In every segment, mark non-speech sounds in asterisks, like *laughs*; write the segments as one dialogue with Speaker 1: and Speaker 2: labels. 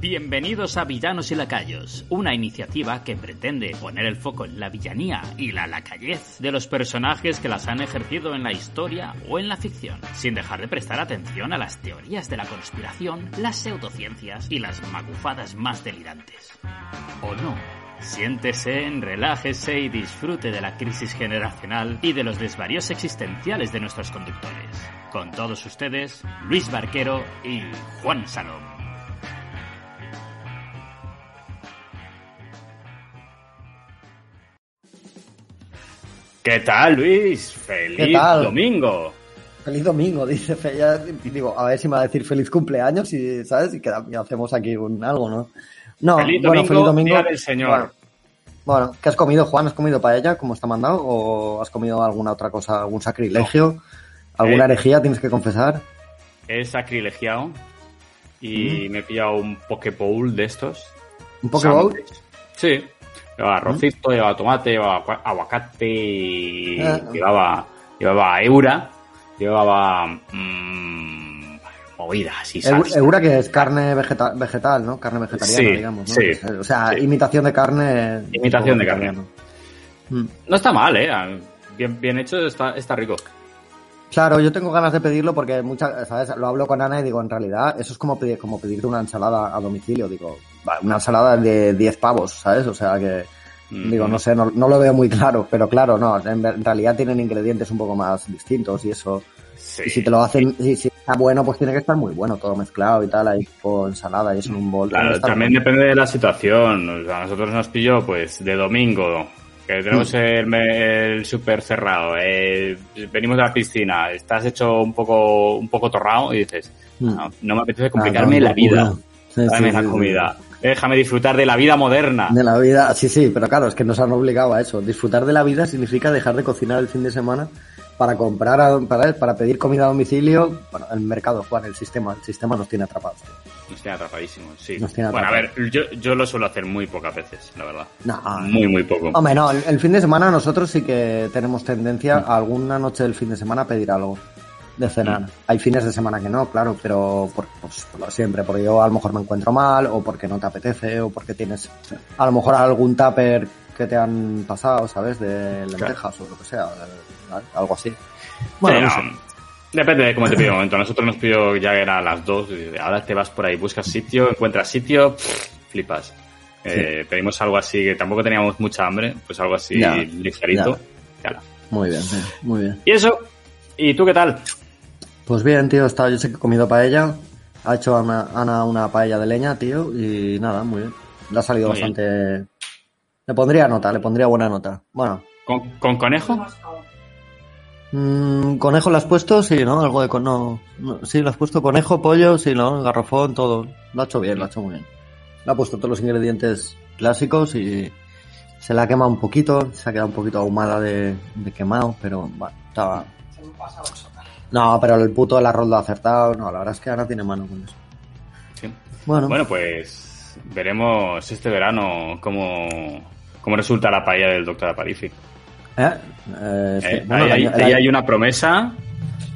Speaker 1: Bienvenidos a Villanos y Lacayos, una iniciativa que pretende poner el foco en la villanía y la lacayez de los personajes que las han ejercido en la historia o en la ficción, sin dejar de prestar atención a las teorías de la conspiración, las pseudociencias y las magufadas más delirantes. ¿O no? Siéntese, relájese y disfrute de la crisis generacional y de los desvaríos existenciales de nuestros conductores. Con todos ustedes, Luis Barquero y Juan Salom. ¿Qué tal, Luis? ¡Feliz domingo!
Speaker 2: Feliz domingo, dice Feya. Digo, a ver si me va a decir feliz cumpleaños y, ¿sabes? Y, y hacemos aquí un algo, ¿no?
Speaker 1: No, feliz bueno, feliz domingo. Día del Señor.
Speaker 2: Bueno, ¿qué has comido, Juan? ¿Has comido paella, como está mandado? ¿O has comido alguna otra cosa, algún sacrilegio? ¿Alguna eh, herejía tienes que confesar?
Speaker 1: He sacrilegiado y me he pillado un Pokéball de estos.
Speaker 2: ¿Un Pokéball?
Speaker 1: Sí. Llevaba arrocito, llevaba tomate, llevaba aguacate, ah. llevaba, llevaba eura, llevaba mmm, movidas y salsa.
Speaker 2: Eura que es carne vegetal, vegetal ¿no? Carne vegetariana, digamos, ¿no? Sí, o sea, imitación de carne.
Speaker 1: Imitación de carne. Mm. No está mal, ¿eh? Bien, bien hecho, está, está rico.
Speaker 2: Claro, yo tengo ganas de pedirlo porque muchas, ¿sabes? Lo hablo con Ana y digo, en realidad, eso es como pedir, como pedirte una ensalada a domicilio. Digo, una ensalada de 10 pavos, ¿sabes? O sea que, digo, no sé, no, lo veo muy claro, pero claro, no, en, realidad tienen ingredientes un poco más distintos y eso. Y si te lo hacen, si, si, está bueno, pues tiene que estar muy bueno, todo mezclado y tal, ahí con ensalada y eso en un bol.
Speaker 1: Claro, también depende de la situación. a nosotros nos pilló, pues, de domingo, que tenemos *laughs* el, el súper cerrado, eh, venimos de la piscina, estás hecho un poco, un poco torrado y dices, mm. no, me apetece complicarme la vida. Dame la comida. Déjame disfrutar de la vida moderna.
Speaker 2: De la vida, sí, sí, pero claro, es que nos han obligado a eso. Disfrutar de la vida significa dejar de cocinar el fin de semana para comprar, para, para pedir comida a domicilio. Bueno, el mercado, Juan, el sistema, el sistema nos tiene atrapados.
Speaker 1: Nos tiene atrapadísimos, sí. bueno, a ver, yo, yo lo suelo hacer muy pocas veces, la verdad.
Speaker 2: No,
Speaker 1: muy, muy poco.
Speaker 2: Hombre, no, el, fin de semana nosotros sí que tenemos tendencia a alguna noche del fin de semana a pedir algo de cenar. Hay fines de semana que no, claro, pero por, pues, por siempre, porque yo a lo mejor me encuentro mal, o porque no te apetece, o porque tienes a lo mejor algún tupper que te han pasado, ¿sabes? De lentejas o lo que sea, algo así.
Speaker 1: Bueno, Depende de cómo te pido momento. nosotros nos pidió ya era a las dos, ahora te vas por ahí, buscas sitio, encuentras sitio, flipas. Eh, pedimos algo así, que tampoco teníamos mucha hambre, pues algo así ligerito.
Speaker 2: Muy bien, muy bien.
Speaker 1: ¿Y eso? ¿Y tú qué tal?
Speaker 2: Pues bien, tío, estaba, yo sé que he comido paella. Ha hecho Ana, una paella de leña, tío, y nada, muy bien. Le ha salido bastante. Le pondría nota, le pondría buena nota. Bueno.
Speaker 1: ¿Con, conejo?
Speaker 2: Mm, conejo lo has puesto, sí, ¿no? Algo de con... no, sí, lo has puesto conejo, pollo, sí, ¿no? Garrofón, todo. Lo ha hecho bien, lo ha hecho muy bien. Le ha puesto todos los ingredientes clásicos y se la ha quemado un poquito, se ha quedado un poquito ahumada de, de quemado, pero bueno, estaba, no, pero el puto del arroz lo ha acertado. No, la verdad es que ahora tiene mano con eso.
Speaker 1: Sí. Bueno. bueno, pues veremos este verano cómo, cómo resulta la paella del doctor Aparici.
Speaker 2: ¿Eh? Eh,
Speaker 1: eh ahí, hay una promesa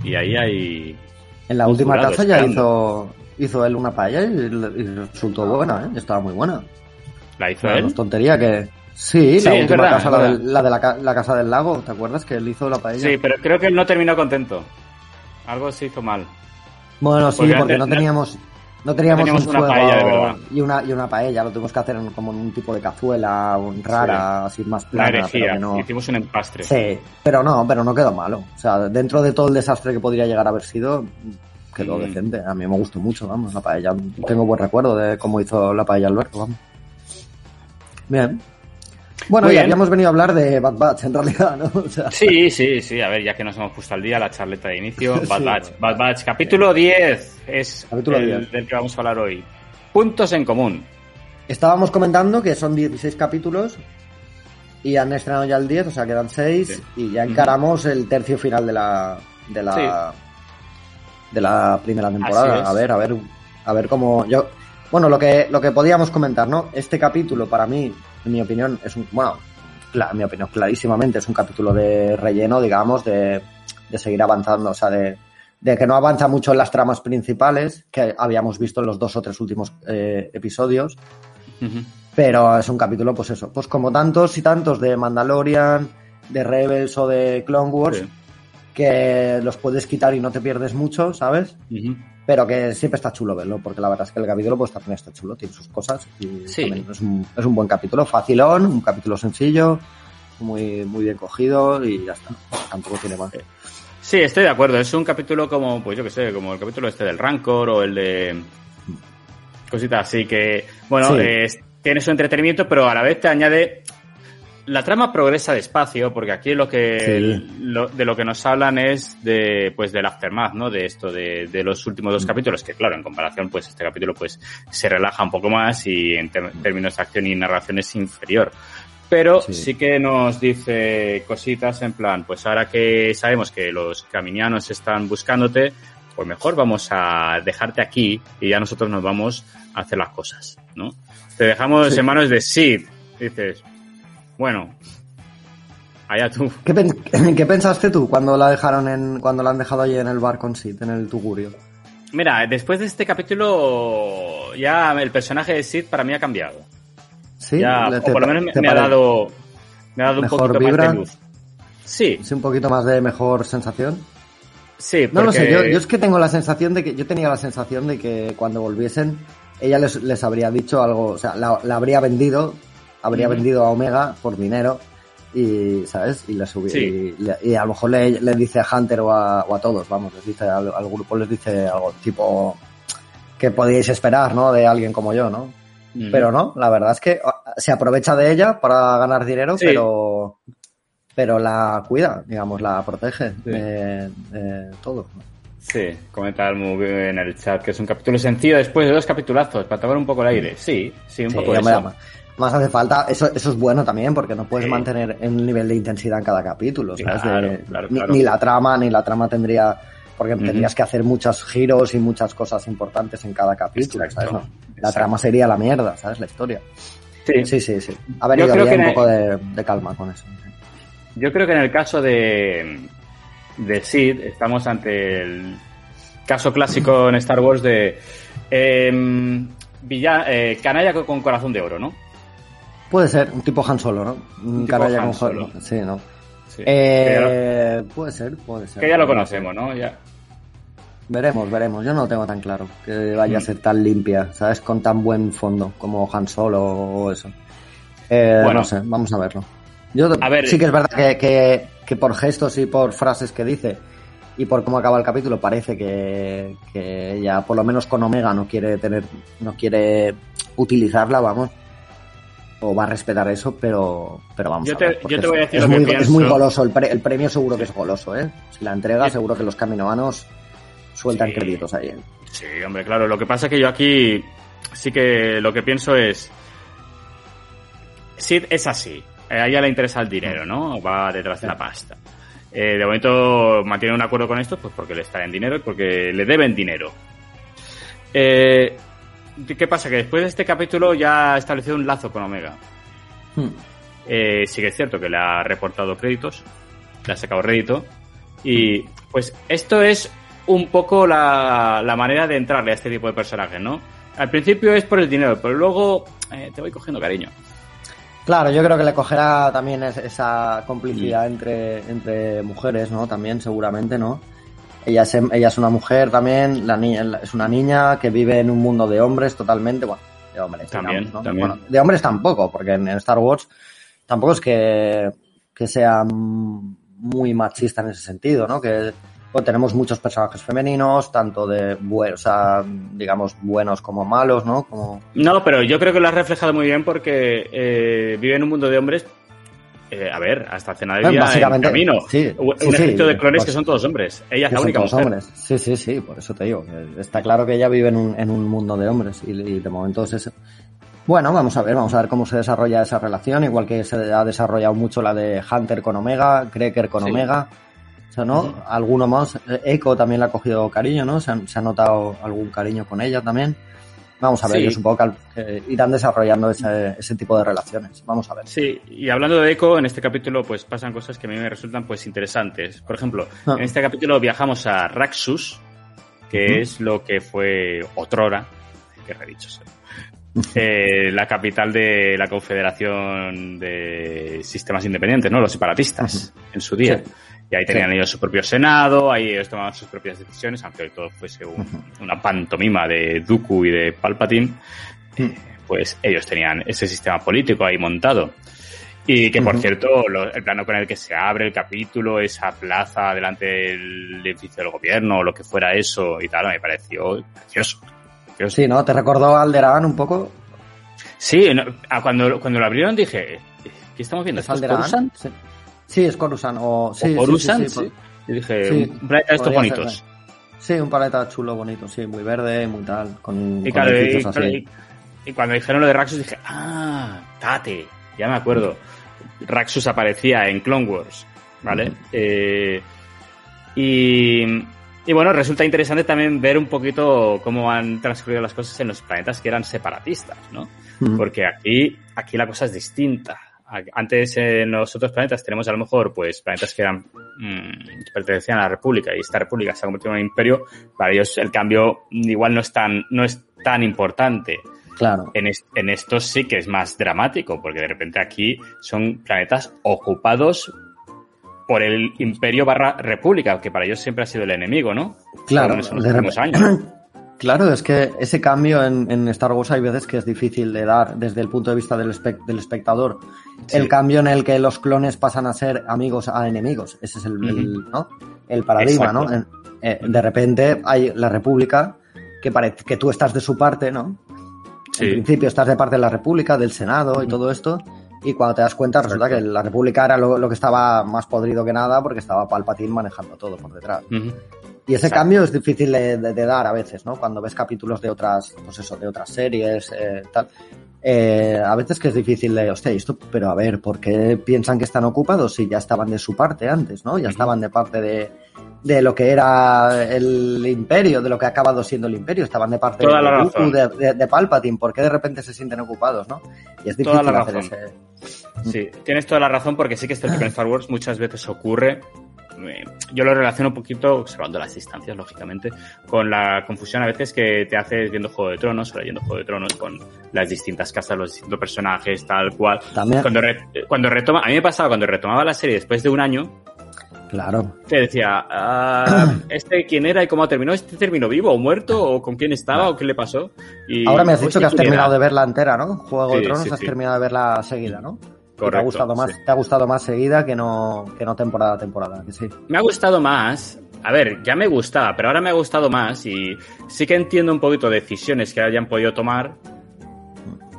Speaker 1: y ahí hay...
Speaker 2: En la última casa ya hizo, hizo él una paella y, resultó buena, ¿eh? Estaba muy buena.
Speaker 1: ¿La hizo él? No
Speaker 2: es tontería que... Sí, la última casa, la de, la, la, casa del lago, ¿te acuerdas que él hizo la paella?
Speaker 1: Sí, pero creo que él no terminó contento. Algo se hizo mal.
Speaker 2: Bueno, sí, porque, no teníamos no teníamos, un una fuego y una y una paella, lo tuvimos que hacer como en un tipo de cazuela rara, así más plana,
Speaker 1: no... hicimos un empastre.
Speaker 2: Sí, pero no, pero no quedó malo. O sea, dentro de todo el desastre que podría llegar a haber sido, quedó mm. decente. A mí me gustó mucho, vamos, la paella. Tengo buen recuerdo de cómo hizo la paella Alberto, vamos. Bien. Bueno, ya habíamos venido a hablar de Bad Batch en realidad, ¿no? *laughs*
Speaker 1: Sí, sí, sí. A ver, ya que nos hemos puesto al día la charleta de inicio. *laughs* Bad Batch. Bad Batch, capítulo 10 es el del que vamos a hablar hoy. Puntos en común.
Speaker 2: Estábamos comentando que son 16 capítulos y han estrenado ya el 10, o sea, quedan 6 y ya encaramos el tercio final de la de la de la primera temporada. A ver, a ver, a ver cómo yo bueno, lo que lo que podíamos comentar, ¿no? Este capítulo para mí en mi opinión, es un, bueno, en mi opinión, clarísimamente es un capítulo de relleno, digamos, de, de seguir avanzando, o sea, de, de que no avanza mucho en las tramas principales, que habíamos visto en los dos o tres últimos eh, episodios. Pero es un capítulo, pues eso, pues como tantos y tantos de Mandalorian, de Rebels o de Clone Wars, que los puedes quitar y no te pierdes mucho, ¿sabes? Pero que siempre está chulo verlo, porque la verdad es que el capítulo pues también está chulo, tiene sus cosas. Y
Speaker 1: Sí.
Speaker 2: es, un, es un buen capítulo, facilón, un capítulo sencillo, muy, muy bien cogido y ya está. Tampoco tiene más.
Speaker 1: Sí, estoy de acuerdo. Es un capítulo como, pues yo que sé, como el capítulo este del Rancor o el de cositas así que, bueno,
Speaker 2: Sí.
Speaker 1: eh, tiene su entretenimiento, pero a la vez te añade la trama progresa despacio, porque aquí lo que
Speaker 2: Sí.
Speaker 1: lo- de lo que nos hablan es de pues del aftermath, ¿no? De esto de, de los últimos
Speaker 2: Mm.
Speaker 1: dos capítulos, que claro, en comparación, pues este capítulo pues se relaja un poco más y en términos de acción y narración es inferior. Pero
Speaker 2: Sí.
Speaker 1: sí. que nos dice cositas en plan, pues ahora que sabemos que los caminianos están buscándote, pues mejor vamos a dejarte aquí y ya nosotros nos vamos a hacer las cosas, ¿no? Te dejamos
Speaker 2: Sí.
Speaker 1: en manos de Sid. Dices, bueno, allá tú.
Speaker 2: ¿Qué, pen- *laughs* qué pensaste tú cuando la dejaron en, cuando la han dejado allí en el bar con Sid, en el Tugurio?
Speaker 1: Mira, después de este capítulo, ya el personaje de Sid para mí ha cambiado.
Speaker 2: Sí,
Speaker 1: ya, o por lo menos me, ha dado, me ha dado un poquito
Speaker 2: vibra?
Speaker 1: más de luz. Sí,
Speaker 2: Sí, un poquito más de mejor sensación.
Speaker 1: sí,
Speaker 2: No lo sé,
Speaker 1: porque-
Speaker 2: yo, yo es que tengo la sensación de que, yo tenía la sensación de que cuando volviesen, ella les, les habría dicho algo, o sea, la, la habría vendido, habría vendido a Omega por dinero y, ¿sabes? Y, les
Speaker 1: Sí.
Speaker 2: y, a lo mejor le, le dice a Hunter o a, o a todos, vamos, les dice al, al grupo, les dice algo tipo que podíais esperar, ¿no? De alguien como yo, ¿no? Pero no, la verdad es que ah, se aprovecha de ella para ganar dinero,
Speaker 1: Sí.
Speaker 2: pero pero la cuida, digamos, la protege
Speaker 1: Sí.
Speaker 2: de, de todo.
Speaker 1: Sí, comenta Almu en el chat que es un capítulo sencillo después de dos capitulazos para tomar un poco el aire. Sí, sí, un
Speaker 2: Sí,
Speaker 1: poco
Speaker 2: hombre,
Speaker 1: eso.
Speaker 2: Más, hace falta, eso, eso es bueno también, porque no puedes
Speaker 1: Sí.
Speaker 2: mantener un nivel de intensidad en cada capítulo, ¿sabes?
Speaker 1: Claro,
Speaker 2: De-
Speaker 1: claro,
Speaker 2: ni,
Speaker 1: claro.
Speaker 2: ni la trama, ni la trama tendría, porque tendrías que hacer muchos giros y muchas cosas importantes en cada capítulo,
Speaker 1: Exacto,
Speaker 2: ¿sabes? No, la trama sería la mierda, ¿sabes? La historia.
Speaker 1: Sí.
Speaker 2: Sí, sí, sí. Ha
Speaker 1: Yo
Speaker 2: venido
Speaker 1: creo
Speaker 2: bien un poco de, de calma con eso.
Speaker 1: Yo creo que en el caso de, de Sid estamos ante el caso clásico en Star Wars de em, villa- eh, canalla con corazón de oro, ¿no?
Speaker 2: Puede ser, un tipo Han Solo, ¿no? Un canalla con
Speaker 1: Solo.
Speaker 2: Sí, ¿no?
Speaker 1: Sí.
Speaker 2: Eh, puede ser, puede ser.
Speaker 1: que ya lo conocemos, ¿no? Ya.
Speaker 2: Veremos, veremos. Yo no lo tengo tan claro que vaya a
Speaker 1: Mm.
Speaker 2: ser tan limpia, ¿sabes? Con tan buen fondo como Han Solo o eso. Eh,
Speaker 1: Bueno.
Speaker 2: No sé, vamos a verlo. Yo
Speaker 1: A ver.
Speaker 2: sí que es verdad que, que, que por gestos y por frases que dice y por cómo acaba el capítulo parece que, que ella, por lo menos con Omega, no quiere tener, no quiere utilizarla, vamos. O va a respetar eso, pero, pero vamos
Speaker 1: Yo
Speaker 2: a ver.
Speaker 1: yo te voy a
Speaker 2: es-
Speaker 1: decir
Speaker 2: es
Speaker 1: lo que
Speaker 2: muy,
Speaker 1: pienso.
Speaker 2: es muy goloso, el, pre- el premio seguro que es goloso, ¿eh? Si la entrega, seguro que los caminoanos sueltan
Speaker 1: Sí.
Speaker 2: créditos ahí. ¿eh?
Speaker 1: Sí, hombre, claro. Lo que pasa es que yo aquí sí que lo que pienso es. Sid es así. Eh, A ella le interesa el dinero, ¿no? Va detrás de la pasta. Eh, de momento mantiene un acuerdo con esto, pues porque le está en dinero y porque le deben dinero. Eh, ¿Qué pasa? Que después de este capítulo ya ha establecido un lazo con Omega.
Speaker 2: Hmm.
Speaker 1: Eh, sí que es cierto que le ha reportado créditos, le ha sacado rédito. Y pues esto es un poco la, la manera de entrarle a este tipo de personajes, ¿no? Al principio es por el dinero, pero luego eh, te voy cogiendo cariño.
Speaker 2: Claro, yo creo que le cogerá también es- esa complicidad entre, entre mujeres, ¿no? También, seguramente, ¿no? Ella es, ella es una mujer también, la niña, es una niña que vive en un mundo de hombres totalmente, bueno, de hombres.
Speaker 1: También,
Speaker 2: digamos, ¿no?
Speaker 1: también.
Speaker 2: Bueno, de hombres tampoco, porque en, en Star Wars tampoco es que, que sea muy machista en ese sentido, ¿no? Que bueno, tenemos muchos personajes femeninos, tanto de buenos, o sea, digamos, buenos como malos, ¿no? Como,
Speaker 1: No, pero yo creo que lo has reflejado muy bien porque eh, vive en un mundo de hombres. Eh, a ver, hasta cena de día en camino.
Speaker 2: sí,
Speaker 1: un
Speaker 2: sí,
Speaker 1: un
Speaker 2: sí,
Speaker 1: ejército de clones
Speaker 2: pues-
Speaker 1: que son todos hombres. Ella es la única mujer.
Speaker 2: hombres. Sí, sí, sí, por eso te digo. Está claro que ella vive en un, en un mundo de hombres y, y de momento es eso. Bueno, vamos a ver, vamos a ver cómo se desarrolla esa relación, igual que se ha desarrollado mucho la de Hunter con Omega, Cracker con. Omega. O sea, ¿no? Alguno más. Echo también le ha cogido cariño, ¿no? Se ha, se ha notado algún cariño con ella también. Vamos a ver, yo supongo que irán desarrollando ese, ese, tipo de relaciones. Vamos a ver.
Speaker 1: Sí, y hablando de Eco, en este capítulo pues pasan cosas que a mí me resultan pues interesantes. Por ejemplo, ah. en este capítulo viajamos a Raxus, que es lo que fue otrora, que dicho *laughs* eh, la capital de la Confederación de Sistemas Independientes, ¿no? Los separatistas, en su día. Y ahí tenían ellos su propio senado, ahí ellos tomaban sus propias decisiones, aunque todo fuese una pantomima de Dooku y de Palpatine, pues ellos tenían ese sistema político ahí montado. Y que, por cierto, el plano con el que se abre el capítulo, esa plaza delante del edificio del gobierno, o lo que fuera eso y tal, me pareció precioso.
Speaker 2: Sí, ¿no? ¿Te recordó Alderaan un poco?
Speaker 1: Sí, cuando, cuando lo abrieron dije, ¿qué estamos viendo? ¿Es
Speaker 2: Alderaan? Sí. Sí. es Coruscant. O, sí,
Speaker 1: Coruscant, sí, Y dije, un planeta de estos bonitos.
Speaker 2: sí, un planeta chulo, bonito, sí, muy verde, muy tal, con,
Speaker 1: y, claro, y, y, cuando dijeron lo de Raxus dije, ah, Tate, ya me acuerdo. Raxus aparecía en Clone Wars, ¿vale? eh, y, y bueno, resulta interesante también ver un poquito cómo han transcurrido las cosas en los planetas que eran separatistas, ¿no? Porque aquí, aquí la cosa es distinta. Antes en los otros planetas tenemos a lo mejor pues planetas que eran mmm, pertenecían a la República y esta República se ha convertido en un imperio. Para ellos el cambio igual no es tan, no es tan importante.
Speaker 2: Claro.
Speaker 1: En, en estos sí que es más dramático, porque de repente aquí son planetas ocupados por el imperio barra república, que para ellos siempre ha sido el enemigo, ¿no?
Speaker 2: Claro, *coughs* Claro, es que ese cambio en, Star Wars hay veces que es difícil de dar desde el punto de vista del, del espectador. El cambio en el que los clones pasan a ser amigos a enemigos. Ese es el, ¿no? el paradigma, ¿no? Eh, de repente hay la República que parece que tú estás de su parte, ¿no? En principio estás de parte de la República, del Senado y todo esto y cuando te das cuenta resulta que la República era lo, que estaba más podrido que nada porque estaba Palpatine manejando todo por detrás. Y ese cambio es difícil de, dar a veces, ¿no? Cuando ves capítulos de otras, pues eso, de otras series, eh, tal. Eh, a veces que es difícil de, hostia, esto, pero a ver, ¿por qué piensan que están ocupados si ya estaban de su parte antes, ¿no? Ya estaban de parte de, de lo que era el imperio, de lo que ha acabado siendo el imperio. Estaban de parte de, de, Palpatine. ¿Por qué de repente se sienten ocupados, no? Y es difícil hacer ese...
Speaker 1: Sí, tienes toda la razón porque sí que este *clears throat* en Star Wars muchas veces ocurre. Yo lo relaciono un poquito, observando las distancias, lógicamente, con la confusión a veces que te haces viendo Juego de Tronos o leyendo Juego de Tronos con las distintas casas, los distintos personajes, tal cual.
Speaker 2: También.
Speaker 1: Cuando, cuando retoma, a mí me pasaba cuando retomaba la serie después de un año,
Speaker 2: Claro.
Speaker 1: Te decía, ah, *clears throat* ¿este quién era y cómo terminó? ¿Este terminó vivo o muerto? ¿O con quién estaba? ¿O qué le pasó?
Speaker 2: Y, Ahora me has dicho que has terminado de verla entera, ¿no? Juego de Tronos has terminado de verla seguida, ¿no? Correcto, te ha gustado más, te ha gustado más seguida que no, que no temporada a temporada, que sí.
Speaker 1: Me ha gustado más. A ver, ya me gustaba, pero ahora me ha gustado más y sí que entiendo un poquito decisiones que hayan podido tomar,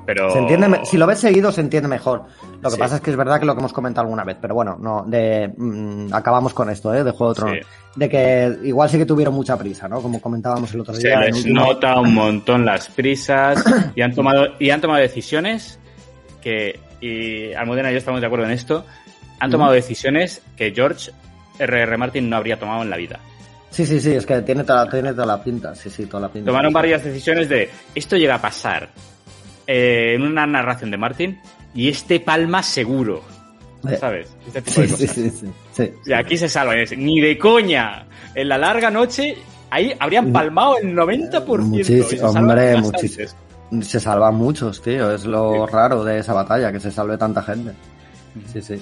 Speaker 1: pero...
Speaker 2: Se entiende, si lo ves seguido se entiende mejor. Lo que pasa es que es verdad que lo que hemos comentado alguna vez, pero bueno, no, de, mm, acabamos con esto, ¿eh? De Juego de Tronos. De que igual sí que tuvieron mucha prisa, ¿no? Como comentábamos el otro día.
Speaker 1: Se les nota un montón las prisas y han tomado, y han tomado decisiones que, y Almudena y yo estamos de acuerdo en esto, han tomado decisiones que George R.R. Martin no habría tomado en la vida.
Speaker 2: Sí, sí, sí, es que tiene toda, tiene toda la pinta, sí, sí, toda la pinta.
Speaker 1: Tomaron varias decisiones de, esto llega a pasar, eh, en una narración de Martin y este palma seguro. Eh, ¿Sabes? Este tipo de cosas. Sí, sí, sí, y aquí se salva. Ni de coña. En la larga noche, ahí habrían palmado el 90%.
Speaker 2: Muchísimo, hombre, muchísimo. Se salvan muchos, tío. Es lo raro de esa batalla, que se salve tanta gente. Sí, sí.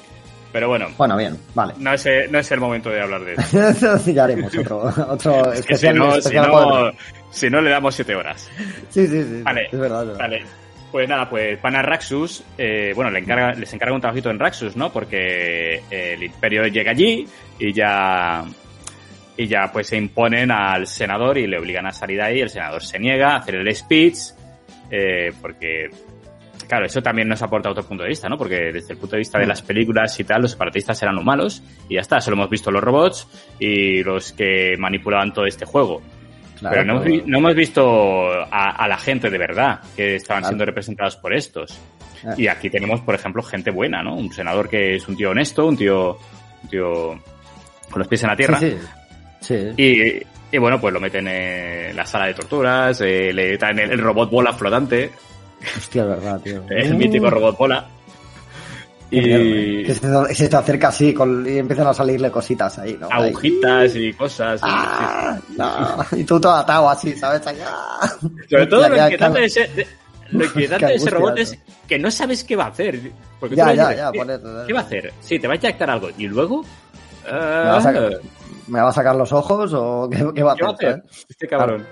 Speaker 1: Pero bueno.
Speaker 2: Bueno, bien, vale.
Speaker 1: No es, no es el momento de hablar de eso. *laughs*
Speaker 2: ya haremos otro, *laughs* otro
Speaker 1: es que si no, si, no, si no, le damos siete horas.
Speaker 2: Sí, sí, sí. Vale. Es verdad, es verdad.
Speaker 1: Vale. Pues nada, pues van a Raxus, eh, bueno, le encarga, les encarga un trabajito en Raxus, ¿no? Porque el imperio llega allí y ya y ya pues se imponen al senador y le obligan a salir ahí, el senador se niega a hacer el speech, eh, porque claro, eso también nos aporta otro punto de vista, ¿no? Porque desde el punto de vista de las películas y tal, los separatistas eran los malos y ya está, solo hemos visto los robots y los que manipulaban todo este juego. Pero no, hemos, visto a, la gente de verdad que estaban siendo representados por estos. Ah. Y aquí tenemos, por ejemplo, gente buena, ¿no? Un senador que es un tío honesto, un tío, un tío con los pies en la tierra.
Speaker 2: Sí, sí.
Speaker 1: Y, y bueno, pues lo meten en la sala de torturas, eh, le traen el, el robot bola flotante.
Speaker 2: Hostia, es verdad, tío. *laughs*
Speaker 1: El mítico robot bola.
Speaker 2: Y... Que se, se, te acerca así con, y empiezan a salirle cositas ahí, ¿no?
Speaker 1: Agujitas y cosas.
Speaker 2: Ah, y, no. y tú todo atado así, ¿sabes? Allá.
Speaker 1: Sobre todo lo inquietante de ese, de, lo inquietante de ese robot es que no sabes qué va a hacer. Porque
Speaker 2: ya,
Speaker 1: tú
Speaker 2: ya,
Speaker 1: dices,
Speaker 2: ya,
Speaker 1: ¿qué,
Speaker 2: ponete,
Speaker 1: ¿qué va a hacer? Sí, te va a inyectar algo. Y luego...
Speaker 2: ¿Me, va a sacar, ¿Me va a sacar los ojos o *laughs* qué, qué va a
Speaker 1: ¿Qué
Speaker 2: hacer?
Speaker 1: Este cabrón.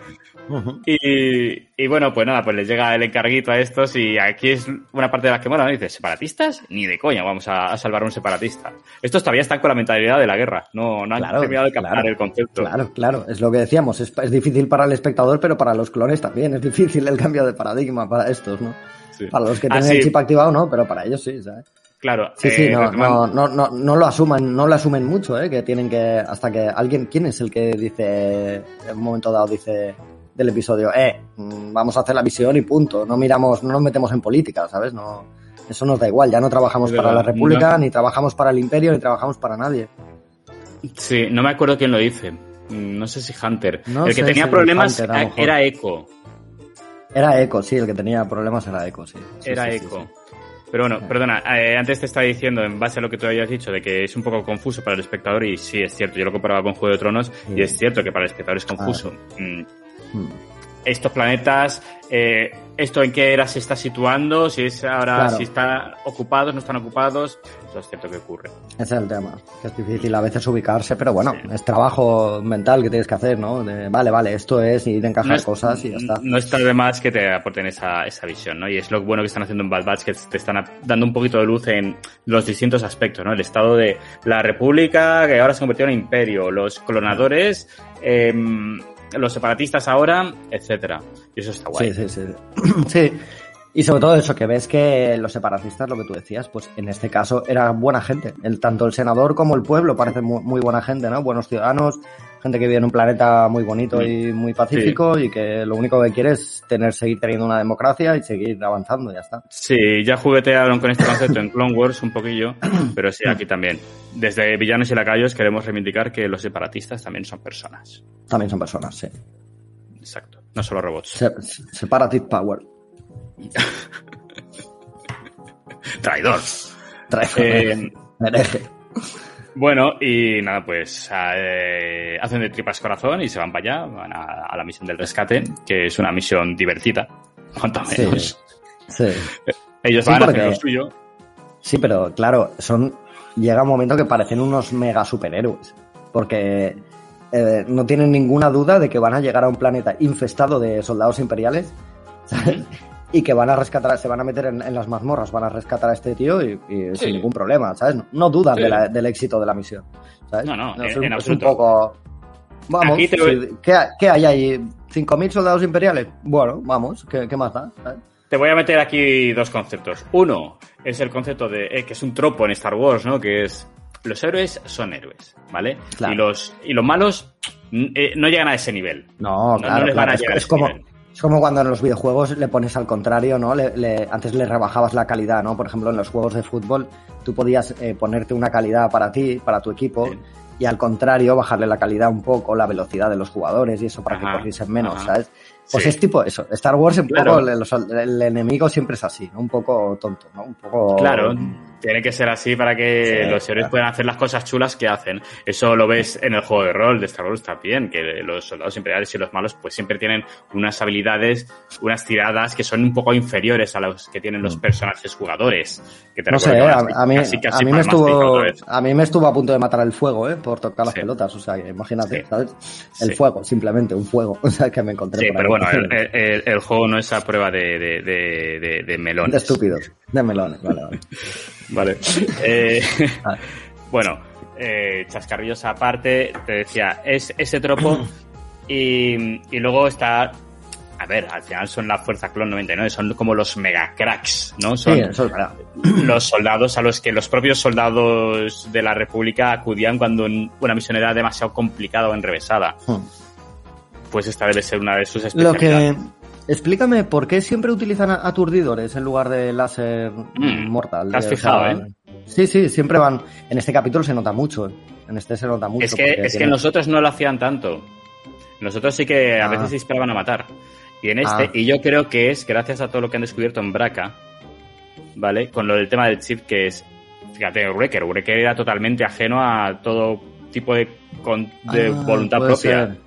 Speaker 1: Y, y, bueno, pues nada, pues les llega el encarguito a estos y aquí es una parte de las que mola, ¿no? Dices, ¿separatistas? Ni de coña vamos a, a, salvar a un separatista. Estos todavía están con la mentalidad de la guerra, no, no han
Speaker 2: Claro,
Speaker 1: terminado de captar
Speaker 2: claro,
Speaker 1: el concepto.
Speaker 2: Claro, claro, es lo que decíamos, es, es difícil para el espectador, pero para los clones también es difícil el cambio de paradigma para estos, ¿no?
Speaker 1: Sí.
Speaker 2: Para los que
Speaker 1: Ah,
Speaker 2: tienen
Speaker 1: sí.
Speaker 2: el chip activado, no, pero para ellos sí, ¿sabes?
Speaker 1: Claro,
Speaker 2: Sí, sí,
Speaker 1: eh,
Speaker 2: no, no, no, no, no lo asumen, no lo asumen mucho, ¿eh? Que tienen que, hasta que alguien, ¿quién es el que dice, en un momento dado dice del episodio, eh, mm, vamos a hacer la misión y punto, no miramos, no nos metemos en política, ¿sabes? No, eso nos da igual, ya no trabajamos para la República, ni trabajamos para el Imperio, ni trabajamos para nadie.
Speaker 1: Sí, no me acuerdo quién lo dice. Mm, No sé si Hunter.
Speaker 2: No
Speaker 1: el que
Speaker 2: sé
Speaker 1: tenía problemas
Speaker 2: Hunter,
Speaker 1: era Echo.
Speaker 2: Era Eco, sí, el que tenía problemas era Eco, sí. Sí,
Speaker 1: Era
Speaker 2: sí, sí,
Speaker 1: Echo.
Speaker 2: sí.
Speaker 1: Pero bueno, perdona, eh, antes te estaba diciendo, en base a lo que tú habías dicho, de que es un poco confuso para el espectador, y sí, es cierto, yo lo comparaba con Juego de Tronos,
Speaker 2: Sí.
Speaker 1: y es cierto que para el espectador es confuso. Mm,
Speaker 2: Mm.
Speaker 1: Estos planetas, eh, esto en qué era se está situando, si es ahora,
Speaker 2: Claro.
Speaker 1: si está ocupados, no están ocupados, eso es cierto que ocurre.
Speaker 2: Ese es el tema, que es difícil a veces ubicarse, pero bueno,
Speaker 1: Sí.
Speaker 2: es trabajo mental que tienes que hacer, ¿no? De, vale, vale, esto es, y de encajar
Speaker 1: es-
Speaker 2: cosas y ya está.
Speaker 1: no está de más que te aporten esa, esa visión, ¿no? Y es lo bueno que están haciendo en Bad Batch, que te están dando un poquito de luz en los distintos aspectos, ¿no? El estado de la república, que ahora se ha convertido en imperio, los clonadores, em, los separatistas ahora, etcétera. Y eso está guay.
Speaker 2: Sí, sí, sí. *clears throat* sí. Y sobre todo eso, que ves que los separatistas, lo que tú decías, pues en este caso era buena gente. El, tanto el senador como el pueblo parecen muy, muy buena gente, ¿no? Buenos ciudadanos, gente que vive en un planeta muy bonito y muy pacífico y que lo único que quiere es tener, seguir teniendo una democracia y seguir avanzando, ya está.
Speaker 1: Sí, ya juguetearon con este concepto en Clone Wars un poquillo, *clears throat* pero sí, aquí también. Desde Villanos y Lacayos queremos reivindicar que los separatistas también son personas.
Speaker 2: También son personas, sí.
Speaker 1: Exacto. No solo robots.
Speaker 2: Se- Separative Power. *laughs*
Speaker 1: Traidor.
Speaker 2: Trae
Speaker 1: Eh,
Speaker 2: hereje.
Speaker 1: Bueno, y nada, pues eh, hacen de tripas corazón y se van para allá, van a, a la misión del rescate, que es una misión divertida, *laughs* cuanto menos.
Speaker 2: sí. *laughs*
Speaker 1: Ellos
Speaker 2: Sí,
Speaker 1: van a hacer lo suyo.
Speaker 2: Sí, pero claro, son llega un momento que parecen unos mega superhéroes, porque eh, no tienen ninguna duda de que van a llegar a un planeta infestado de soldados imperiales, *laughs* ¿sabes? Y que van a rescatar, se van a meter en, en las mazmorras, van a rescatar a este tío y, y
Speaker 1: Sí.
Speaker 2: sin ningún problema, ¿sabes? No, no dudan
Speaker 1: Sí.
Speaker 2: de la- del éxito de la misión, ¿sabes?
Speaker 1: No, no,
Speaker 2: es,
Speaker 1: en-
Speaker 2: un, es un poco... Vamos,
Speaker 1: Aquí te voy-
Speaker 2: sí, ¿qué, qué hay ahí? ¿5.000 soldados imperiales? Bueno, vamos, ¿qué, qué más da? ¿sabes?
Speaker 1: Te voy a meter aquí dos conceptos. Uno es el concepto de eh, que es un tropo en Star Wars, ¿no? Que es los héroes son héroes, ¿vale?
Speaker 2: Claro.
Speaker 1: Y los y los malos mm, eh, no llegan a ese nivel.
Speaker 2: No,
Speaker 1: No,
Speaker 2: claro,
Speaker 1: no les van a
Speaker 2: es- es como,
Speaker 1: nivel.
Speaker 2: Es como cuando en los videojuegos le pones al contrario, ¿no? Le- le- antes le rebajabas la calidad, ¿no? Por ejemplo, en los juegos de fútbol tú podías eh, ponerte una calidad para ti, para tu equipo. Y al contrario bajarle la calidad un poco, la velocidad de los jugadores y eso para
Speaker 1: Ajá,
Speaker 2: que corriesen menos,
Speaker 1: ajá.
Speaker 2: ¿sabes? Pues
Speaker 1: Sí.
Speaker 2: es tipo eso. Star Wars un
Speaker 1: Claro.
Speaker 2: poco, el, los- el enemigo siempre es así, ¿no? Un poco tonto, ¿no? Un poco...
Speaker 1: Claro, tiene que ser así para que
Speaker 2: Sí,
Speaker 1: los héroes
Speaker 2: claro.
Speaker 1: puedan hacer las cosas chulas que hacen. Eso lo ves en el juego de rol de Star Wars también, que los soldados imperiales y los malos pues siempre tienen unas habilidades, unas tiradas que son un poco inferiores a los que tienen los
Speaker 2: Mm.
Speaker 1: personajes jugadores. Que te
Speaker 2: No sé, ¿eh? a, a mí,
Speaker 1: casi, casi
Speaker 2: a, mí me estuvo, a mí me estuvo a punto de matar el fuego, ¿eh? Por tocar las
Speaker 1: Sí.
Speaker 2: pelotas, o sea, imagínate,
Speaker 1: Sí.
Speaker 2: ¿sabes? El
Speaker 1: Sí.
Speaker 2: fuego, simplemente, un fuego, *laughs* o sea, que me encontré
Speaker 1: Sí,
Speaker 2: por
Speaker 1: pero
Speaker 2: ahí.
Speaker 1: bueno, el, *laughs* el- el juego no es a prueba de, de, de, de, de melones.
Speaker 2: De estúpidos, de melones, vale, vale. *laughs*
Speaker 1: Vale. Eh,
Speaker 2: Vale.
Speaker 1: bueno, eh, chascarrillos aparte, te decía, es ese tropo *clears throat* y, y luego está... A ver, al final son la Fuerza Clon 99, son como los mega cracks, ¿no? Son
Speaker 2: Sí, eso es verdad. *clears throat*
Speaker 1: los soldados a los que los propios soldados de la República acudían cuando una misión era demasiado complicada o enrevesada.
Speaker 2: Hmm.
Speaker 1: Pues esta debe ser una de sus
Speaker 2: Lo
Speaker 1: especialidades.
Speaker 2: que... Explícame, ¿por qué siempre utilizan aturdidores en lugar de láser
Speaker 1: Mm,
Speaker 2: mortal?
Speaker 1: te has fijado, ¿eh?
Speaker 2: Sí, sí, siempre van... En este capítulo se nota mucho, en este se nota mucho.
Speaker 1: Es que, es que nosotros no lo hacían tanto. Nosotros sí que a veces se disparaban a matar. Y en este,
Speaker 2: Ah.
Speaker 1: y yo creo que es gracias a todo lo que han descubierto en Braca, ¿vale? Con lo del tema del chip que es, fíjate, Wrecker. Wrecker era totalmente ajeno a todo tipo de, con- de
Speaker 2: Ah,
Speaker 1: voluntad propia.
Speaker 2: ser,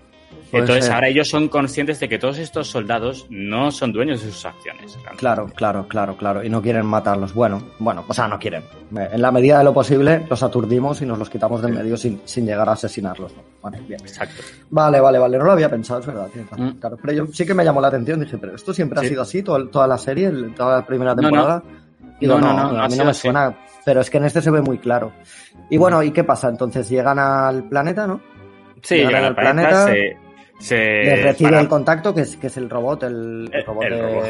Speaker 1: Entonces
Speaker 2: ser.
Speaker 1: ahora ellos son conscientes de que todos estos soldados no son dueños de sus acciones. realmente.
Speaker 2: Claro, claro, claro, claro. Y no quieren matarlos. Bueno, bueno, o sea, no quieren. Eh, En la medida de lo posible, los aturdimos y nos los quitamos del medio sin, sin llegar a asesinarlos. ¿no? Vale, bien.
Speaker 1: Exacto.
Speaker 2: Vale, vale, vale. No lo había pensado, es verdad.
Speaker 1: Mm.
Speaker 2: Claro, pero yo sí que me llamó la atención. Dije, pero esto siempre ha
Speaker 1: Sí.
Speaker 2: sido así, todo- toda la serie, toda la primera
Speaker 1: No, no.
Speaker 2: temporada. Digo,
Speaker 1: No,
Speaker 2: no,
Speaker 1: no, no,
Speaker 2: a mí no me
Speaker 1: así.
Speaker 2: suena. Pero es que en este se ve muy claro. Y bueno, ¿y qué pasa? Entonces llegan al planeta, ¿no?
Speaker 1: Sí,
Speaker 2: Llegan
Speaker 1: llegan
Speaker 2: al
Speaker 1: al planeta,
Speaker 2: planeta,
Speaker 1: se, se
Speaker 2: Les recibe
Speaker 1: para-
Speaker 2: el contacto, que es, que es el robot, el, el robot,
Speaker 1: el
Speaker 2: de-
Speaker 1: robot.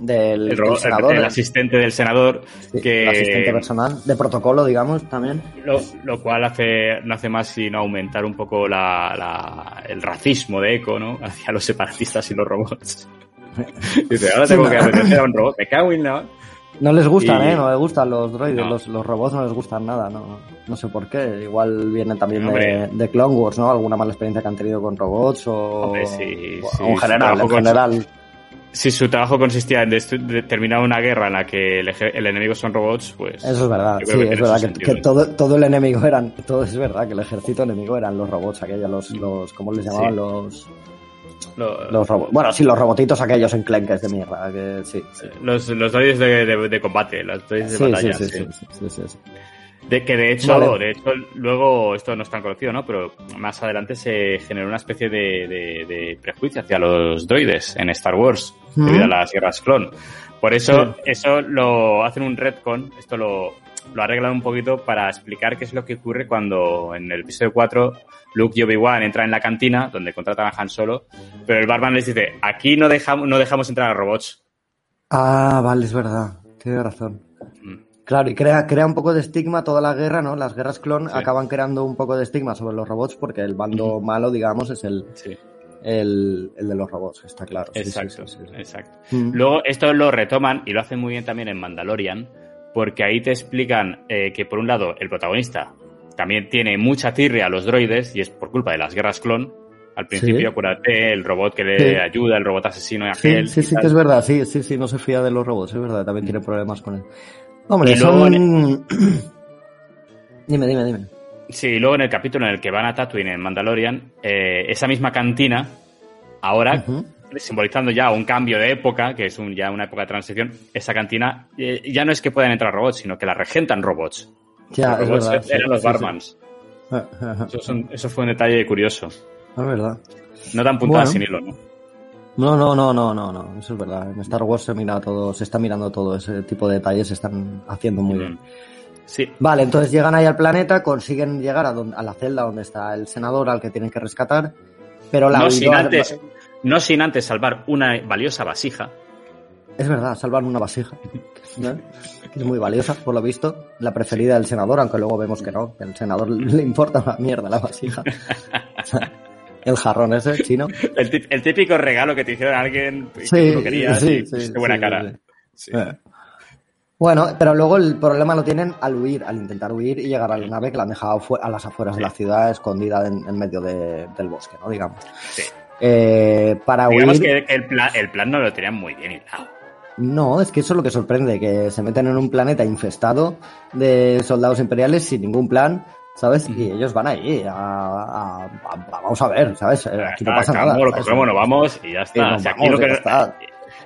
Speaker 2: del,
Speaker 1: el,
Speaker 2: del
Speaker 1: robot- el-
Speaker 2: senador.
Speaker 1: el asistente del senador,
Speaker 2: Sí,
Speaker 1: que
Speaker 2: el asistente personal, de protocolo, digamos, también.
Speaker 1: lo, lo cual hace, no hace más sino aumentar un poco la, la- el racismo de Eco, ¿no? *laughs* Hacia los separatistas y los robots. *laughs* Dice, ahora tengo que
Speaker 2: no.
Speaker 1: obedecer a un robot. Me cago en la...
Speaker 2: No les gustan,
Speaker 1: Y-
Speaker 2: ¿eh? No les gustan los droides,
Speaker 1: No.
Speaker 2: los, los robots no les gustan nada, no, no sé por qué. Igual vienen también de, de Clone Wars, ¿no? Alguna mala experiencia que han tenido con robots o...
Speaker 1: Hombre, sí,
Speaker 2: o
Speaker 1: sí,
Speaker 2: en general, en general.
Speaker 1: Si su trabajo consistía en terminar una guerra en la que el, el enemigo son robots, pues...
Speaker 2: Eso es verdad, sí,
Speaker 1: que
Speaker 2: es verdad que, que todo, todo el enemigo eran, todo es verdad que el ejército enemigo eran los robots aquellos, los, los ¿cómo les llamaban?
Speaker 1: Sí.
Speaker 2: Los,
Speaker 1: Lo-
Speaker 2: los robots. Bueno, sí, los robotitos aquellos enclenques de mierda, que sí, sí.
Speaker 1: los, los droides de, de- de combate, los droides de
Speaker 2: Sí,
Speaker 1: batalla.
Speaker 2: sí,
Speaker 1: sí. De que de hecho,
Speaker 2: Vale.
Speaker 1: de hecho, luego, esto no es tan conocido, ¿no? Pero más adelante se generó una especie de, prejuicio hacia los droides en Star Wars, debido a las guerras clon. Por eso, eso lo hacen un retcon, esto lo, lo arreglan un poquito para explicar qué es lo que ocurre cuando en el episodio 4 Luke y Obi-Wan entran en la cantina, donde contratan a Han Solo, pero el barman les dice, aquí no dejamos, no dejamos entrar a robots.
Speaker 2: Ah, vale, es verdad, tienes razón.
Speaker 1: Mm.
Speaker 2: Claro, y crea, crea un poco de estigma toda la guerra, ¿no? Las guerras clon
Speaker 1: Sí.
Speaker 2: acaban creando un poco de estigma sobre los robots porque el bando malo, digamos, es el,
Speaker 1: Sí,
Speaker 2: el, el de los robots, está claro.
Speaker 1: Exacto,
Speaker 2: sí, sí, sí.
Speaker 1: exacto.
Speaker 2: Mm.
Speaker 1: Luego, esto lo retoman y lo hacen muy bien también en Mandalorian, porque ahí te explican eh, que, por un lado, el protagonista también tiene mucha tirria a los droides y es por culpa de las guerras clon. Al principio,
Speaker 2: Sí.
Speaker 1: acuérdate, el robot que le
Speaker 2: Sí.
Speaker 1: ayuda, el robot asesino y aquel.
Speaker 2: sí,
Speaker 1: y
Speaker 2: sí que es verdad, sí, sí, sí, no se fía de los robots, es verdad, también tiene problemas con él. Hombre,
Speaker 1: Y luego
Speaker 2: son... *clears throat* dime, dime, dime.
Speaker 1: Sí, luego en el capítulo en el que van a Tatooine en Mandalorian, eh, esa misma cantina, ahora. Simbolizando ya un cambio de época, que es un, ya una época de transición, esa cantina eh, ya no es que puedan entrar robots, sino que la regentan robots.
Speaker 2: Ya,
Speaker 1: los
Speaker 2: es
Speaker 1: robots
Speaker 2: sí,
Speaker 1: eran los
Speaker 2: sí,
Speaker 1: barmans.
Speaker 2: Ah, ah, ah,
Speaker 1: Eso, fue un detalle curioso.
Speaker 2: Es verdad.
Speaker 1: No tan puntada
Speaker 2: Bueno.
Speaker 1: sin hilo, ¿no?
Speaker 2: No, no, no, no, no, no, eso es verdad. En Star Wars se mira todo, se está mirando todo ese tipo de detalles, se están haciendo muy bien.
Speaker 1: Mm. Sí,
Speaker 2: Vale, entonces llegan ahí al planeta, consiguen llegar a, don- a la celda donde está el senador al que tienen que rescatar, pero la
Speaker 1: no sin, antes, no sin antes salvar una valiosa vasija.
Speaker 2: Es verdad, salvan una vasija, es muy valiosa, por lo visto, la preferida del senador, aunque luego vemos que no, que al senador le importa una mierda la vasija. el jarrón ese, chino.
Speaker 1: El, típico regalo que te hicieron a alguien que
Speaker 2: Sí,
Speaker 1: tú no querías
Speaker 2: sí, sí,
Speaker 1: pusiste buena cara.
Speaker 2: Eh. Bueno, pero luego el problema lo tienen al huir, al intentar huir y llegar a la nave que la han dejado a las afueras de la ciudad, escondida en, en medio de- del bosque, ¿no? Digamos.
Speaker 1: Sí.
Speaker 2: Eh, para
Speaker 1: Digamos
Speaker 2: huir.
Speaker 1: que, el, plan, el plan no lo tenían muy bien hilado.
Speaker 2: No, es que eso es lo que sorprende, que se meten en un planeta infestado de soldados imperiales sin ningún plan, ¿sabes? Y ellos van ahí a, a- a- vamos a ver, ¿sabes? Eh, Aquí no pasa nada.
Speaker 1: Lo
Speaker 2: ¿sabes?
Speaker 1: cogemos, nos vamos y ya
Speaker 2: Y
Speaker 1: está.
Speaker 2: nos
Speaker 1: O sea, aquí
Speaker 2: vamos,
Speaker 1: lo que-
Speaker 2: ya está.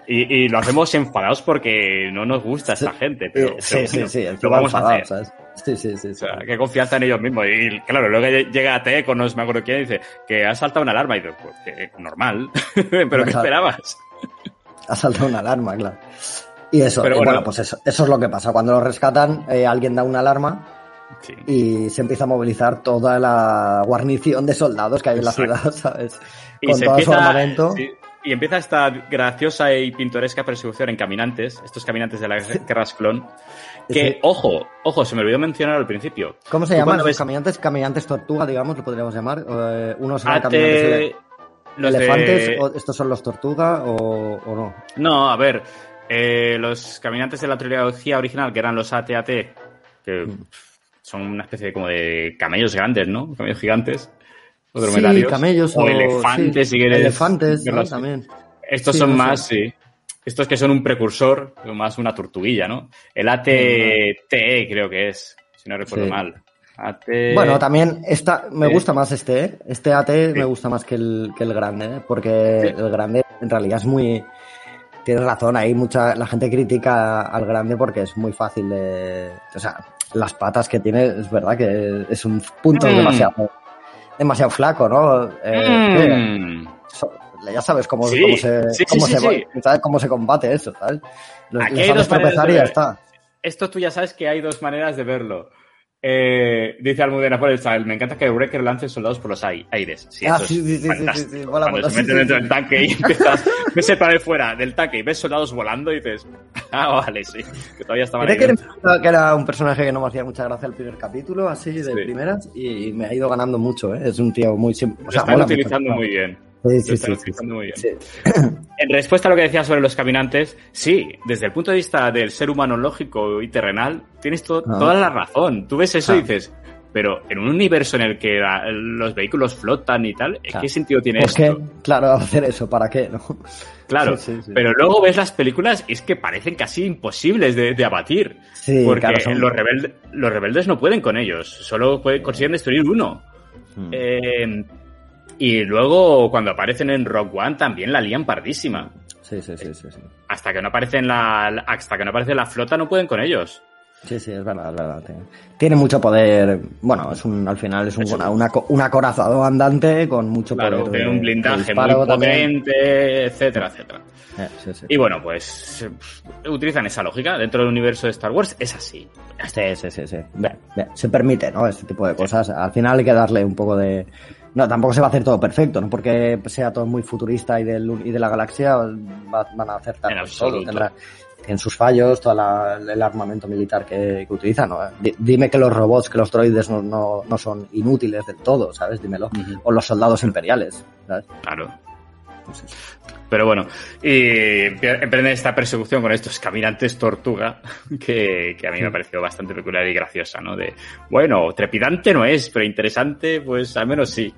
Speaker 1: y, y lo hacemos enfadados porque no nos gusta esta gente. Pero,
Speaker 2: Sí,
Speaker 1: pero
Speaker 2: sí,
Speaker 1: bueno,
Speaker 2: sí,
Speaker 1: lo vamos a hacer.
Speaker 2: ¿sabes? *laughs* Sí, sí, sí.
Speaker 1: O
Speaker 2: sí.
Speaker 1: sea, qué confianza en ellos mismos. Y claro, luego llega Teco, no me acuerdo quién, dice que ha saltado una alarma. Y dice, pues que normal. *laughs* ¿Pero qué esperabas?
Speaker 2: Ha saltado una alarma, claro. Y eso,
Speaker 1: Pero
Speaker 2: y
Speaker 1: bueno.
Speaker 2: bueno, pues eso, eso es lo que pasa. Cuando lo rescatan, eh, alguien da una alarma
Speaker 1: Sí.
Speaker 2: y se empieza a movilizar toda la guarnición de soldados que hay en la ciudad, *laughs* ¿sabes?
Speaker 1: Y
Speaker 2: Con todo su
Speaker 1: empieza-
Speaker 2: armamento.
Speaker 1: sí, y empieza esta graciosa y pintoresca persecución en caminantes, estos caminantes de la guerra clon. Que, ojo, ojo, se me olvidó mencionar al principio.
Speaker 2: ¿Cómo se llaman los
Speaker 1: ves
Speaker 2: caminantes? Caminantes tortuga, digamos, lo podríamos llamar. Eh, unos eran
Speaker 1: AT,
Speaker 2: caminantes
Speaker 1: los de-
Speaker 2: elefantes, o estos son los tortuga o, o no.
Speaker 1: No, a ver, eh, los caminantes de la trilogía original, que eran los AT-AT, que
Speaker 2: Mm.
Speaker 1: son una especie de, como de camellos grandes, ¿no? Camellos gigantes. o.
Speaker 2: Sí, camellos
Speaker 1: o, elefantes,
Speaker 2: sí.
Speaker 1: si quieres.
Speaker 2: Elefantes, ¿no? también.
Speaker 1: Estos
Speaker 2: Sí,
Speaker 1: son
Speaker 2: no
Speaker 1: más,
Speaker 2: sé.
Speaker 1: sí. Estos que son un precursor, más una tortuguilla, ¿no? El ATTE creo que es, si no recuerdo
Speaker 2: Sí.
Speaker 1: mal. AT...
Speaker 2: Bueno, también esta, me
Speaker 1: Sí.
Speaker 2: gusta más este, ¿eh? Este AT
Speaker 1: Sí.
Speaker 2: me gusta más que el, que el grande, ¿eh? Porque el grande en realidad es muy... Tienes razón, hay mucha... La gente critica al grande porque es muy fácil de... O sea, las patas que tiene, es verdad que es un punto
Speaker 1: Mm.
Speaker 2: demasiado... Demasiado flaco, ¿no? Eh,
Speaker 1: Mm.
Speaker 2: so- ya sabes cómo,
Speaker 1: Sí,
Speaker 2: cómo se,
Speaker 1: sí,
Speaker 2: cómo,
Speaker 1: sí,
Speaker 2: se, ¿sabes? cómo se combate eso, ¿sabes? Los,
Speaker 1: Aquí hay dos
Speaker 2: tropezar y ya está.
Speaker 1: Esto tú ya sabes que hay dos maneras de verlo. Eh, dice Almudena por el style, me encanta que Wrecker lance soldados por los ai- aires. Sí,
Speaker 2: Ah, sí, sí, sí, sí,
Speaker 1: Cuando se meten dentro del tanque y empiezas, *laughs* ves el panel fuera del tanque y ves soldados volando y dices, *laughs* ah, vale, sí, que todavía ahí.
Speaker 2: que era, que era un personaje que no me hacía mucha gracia el primer capítulo, así de primeras, y me ha ido ganando mucho, ¿eh? Es un tío muy simple.
Speaker 1: Lo están utilizando muy bien.
Speaker 2: Sí, sí, sí,
Speaker 1: muy bien. *clears throat* En respuesta a lo que decías sobre los caminantes, sí, desde el punto de vista del ser humano lógico y terrenal, tienes to-
Speaker 2: Ah.
Speaker 1: toda la razón. Tú ves eso y
Speaker 2: Ah.
Speaker 1: dices, pero en un universo en el que la- los vehículos flotan y tal,
Speaker 2: Claro.
Speaker 1: ¿qué sentido tiene
Speaker 2: ¿Por qué?
Speaker 1: esto?
Speaker 2: Claro, *laughs* hacer eso, ¿para qué? ¿no?
Speaker 1: Claro,
Speaker 2: Sí, sí, sí.
Speaker 1: pero luego ves las películas y es que parecen casi imposibles de, de abatir.
Speaker 2: Sí,
Speaker 1: porque
Speaker 2: claro, son-
Speaker 1: los, rebelde- los rebeldes no pueden con ellos, solo pueden- consiguen destruir uno.
Speaker 2: Mm.
Speaker 1: Eh, y luego cuando aparecen en Rock One también la lían pardísima.
Speaker 2: Sí, sí, sí, sí, sí.
Speaker 1: Hasta que no aparecen la, hasta que no aparece la flota no pueden con ellos.
Speaker 2: Sí, sí, es verdad, es verdad. Tiene, mucho poder. Bueno, es un, al final es un,
Speaker 1: Es un-
Speaker 2: una, una co- un acorazado andante con mucho
Speaker 1: Claro,
Speaker 2: poder.
Speaker 1: tiene un blindaje muy
Speaker 2: también.
Speaker 1: potente, etcétera, etcétera.
Speaker 2: Eh, sí, sí.
Speaker 1: Y bueno, pues utilizan esa lógica. Dentro del universo de Star Wars es así.
Speaker 2: Sí, sí, sí, sí. Bien, bien. Se permite, ¿no? Este tipo de cosas. Al final hay que darle un poco de... No, tampoco se va a hacer todo perfecto, ¿no? Porque sea todo muy futurista y, del, y de la galaxia va- van a acertar
Speaker 1: En
Speaker 2: todo. Tendrá, en sus fallos, todo la- el armamento militar que, que utilizan, ¿no? Di- Dime que los robots, que los droides no, no, no son inútiles del todo, ¿sabes? Dímelo. O los soldados imperiales, ¿sabes?
Speaker 1: Claro. Pero bueno, y emprenden esta persecución con estos caminantes tortuga, *laughs* que, que a mí me ha parecido bastante peculiar y graciosa, ¿no? De, bueno, trepidante no es, pero interesante, pues al menos sí.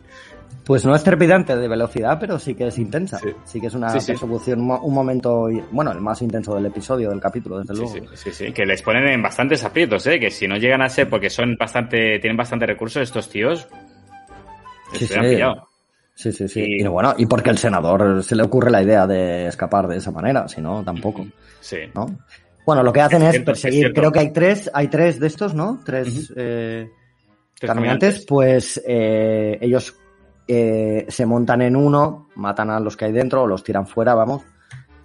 Speaker 2: Pues no es trepidante de velocidad, pero sí que es intensa.
Speaker 1: Sí.
Speaker 2: Sí, que es una
Speaker 1: Sí, sí.
Speaker 2: persecución, un mo- un momento, bueno, el más intenso del episodio, del capítulo, desde luego.
Speaker 1: sí, sí, sí, que les ponen en bastantes aprietos, ¿eh? Que si no llegan a ser porque son bastante, tienen bastante recursos estos tíos, les
Speaker 2: Sí,
Speaker 1: hubieran
Speaker 2: sí. Sí, sí.
Speaker 1: Y-
Speaker 2: Y, bueno, y porque el senador se le ocurre la idea de escapar de esa manera, si no, tampoco,
Speaker 1: Sí.
Speaker 2: ¿no? Bueno, lo que hacen
Speaker 1: Es
Speaker 2: es,
Speaker 1: cierto, es
Speaker 2: perseguir, creo que hay tres, hay tres de estos, ¿no? Tres eh,
Speaker 1: Tres
Speaker 2: caminantes, pues eh, ellos eh, se montan en uno, matan a los que hay dentro, o los tiran fuera, vamos,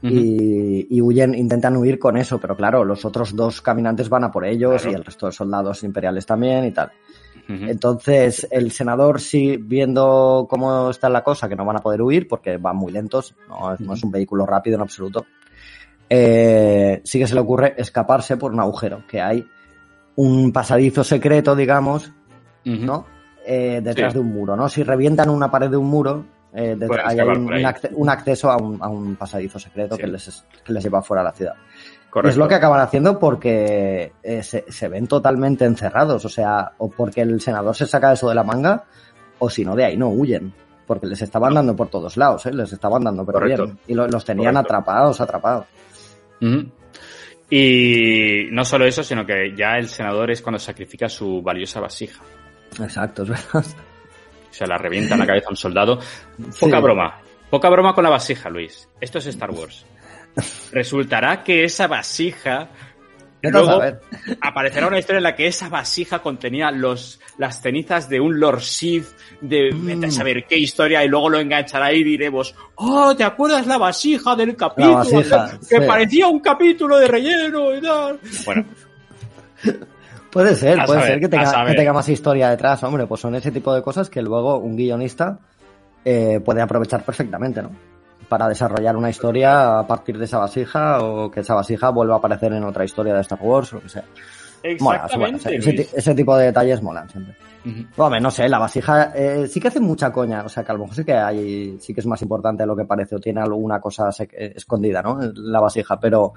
Speaker 2: y, y huyen, intentan huir con eso, pero claro, los otros dos caminantes van a por ellos
Speaker 1: Claro.
Speaker 2: y el resto de soldados imperiales también y tal. Entonces, el senador, sí, viendo cómo está la cosa, que no van a poder huir porque van muy lentos, no, no es un vehículo rápido en absoluto, eh, sí que se le ocurre escaparse por un agujero, que hay un pasadizo secreto, digamos. ¿no? Eh, detrás
Speaker 1: Sí.
Speaker 2: de un muro, ¿no? Si revientan una pared de un muro, eh, hay un, acceso a un, a un pasadizo secreto
Speaker 1: Sí.
Speaker 2: que, les, que les lleva fuera de la ciudad.
Speaker 1: Correcto.
Speaker 2: Es lo que acaban haciendo porque eh, se, se ven totalmente encerrados, o sea, o porque el senador se saca eso de la manga, o si no, de ahí no huyen. Porque les estaban dando por todos lados, ¿eh? les estaban dando, pero
Speaker 1: Correcto.
Speaker 2: bien. Y lo- los tenían
Speaker 1: Correcto.
Speaker 2: atrapados, atrapados.
Speaker 1: Y no solo eso, sino que ya el senador es cuando sacrifica su valiosa vasija.
Speaker 2: Exacto, es verdad.
Speaker 1: O sea, la revienta en la cabeza a un soldado. Poca
Speaker 2: Sí.
Speaker 1: broma. Poca broma con la vasija, Luis. Esto es Star Wars. Resultará que esa vasija. Luego aparecerá una historia en la que esa vasija contenía los, las cenizas de un Lord Sith, de
Speaker 2: Mm.
Speaker 1: saber qué historia, y luego lo enganchará y diremos, oh, ¿te acuerdas la vasija del capítulo?
Speaker 2: vasija,
Speaker 1: que
Speaker 2: sí.
Speaker 1: parecía un capítulo de relleno y tal. Bueno, *laughs*
Speaker 2: Puede ser,
Speaker 1: A
Speaker 2: puede
Speaker 1: saber,
Speaker 2: ser que tenga, que tenga más historia detrás, hombre, pues son ese tipo de cosas que luego un guionista eh, puede aprovechar perfectamente, ¿no? Para desarrollar una historia a partir de esa vasija o que esa vasija vuelva a aparecer en otra historia de Star Wars o lo que sea. Mola, bueno,
Speaker 1: exactamente.
Speaker 2: ese, ese tipo de detalles molan siempre.
Speaker 1: Ujú.
Speaker 2: Hombre, no sé, la vasija eh, sí que hace mucha coña, o sea que a lo mejor sí que hay, sí que es más importante de lo que parece o tiene alguna cosa sec- eh, escondida, ¿no? La vasija, pero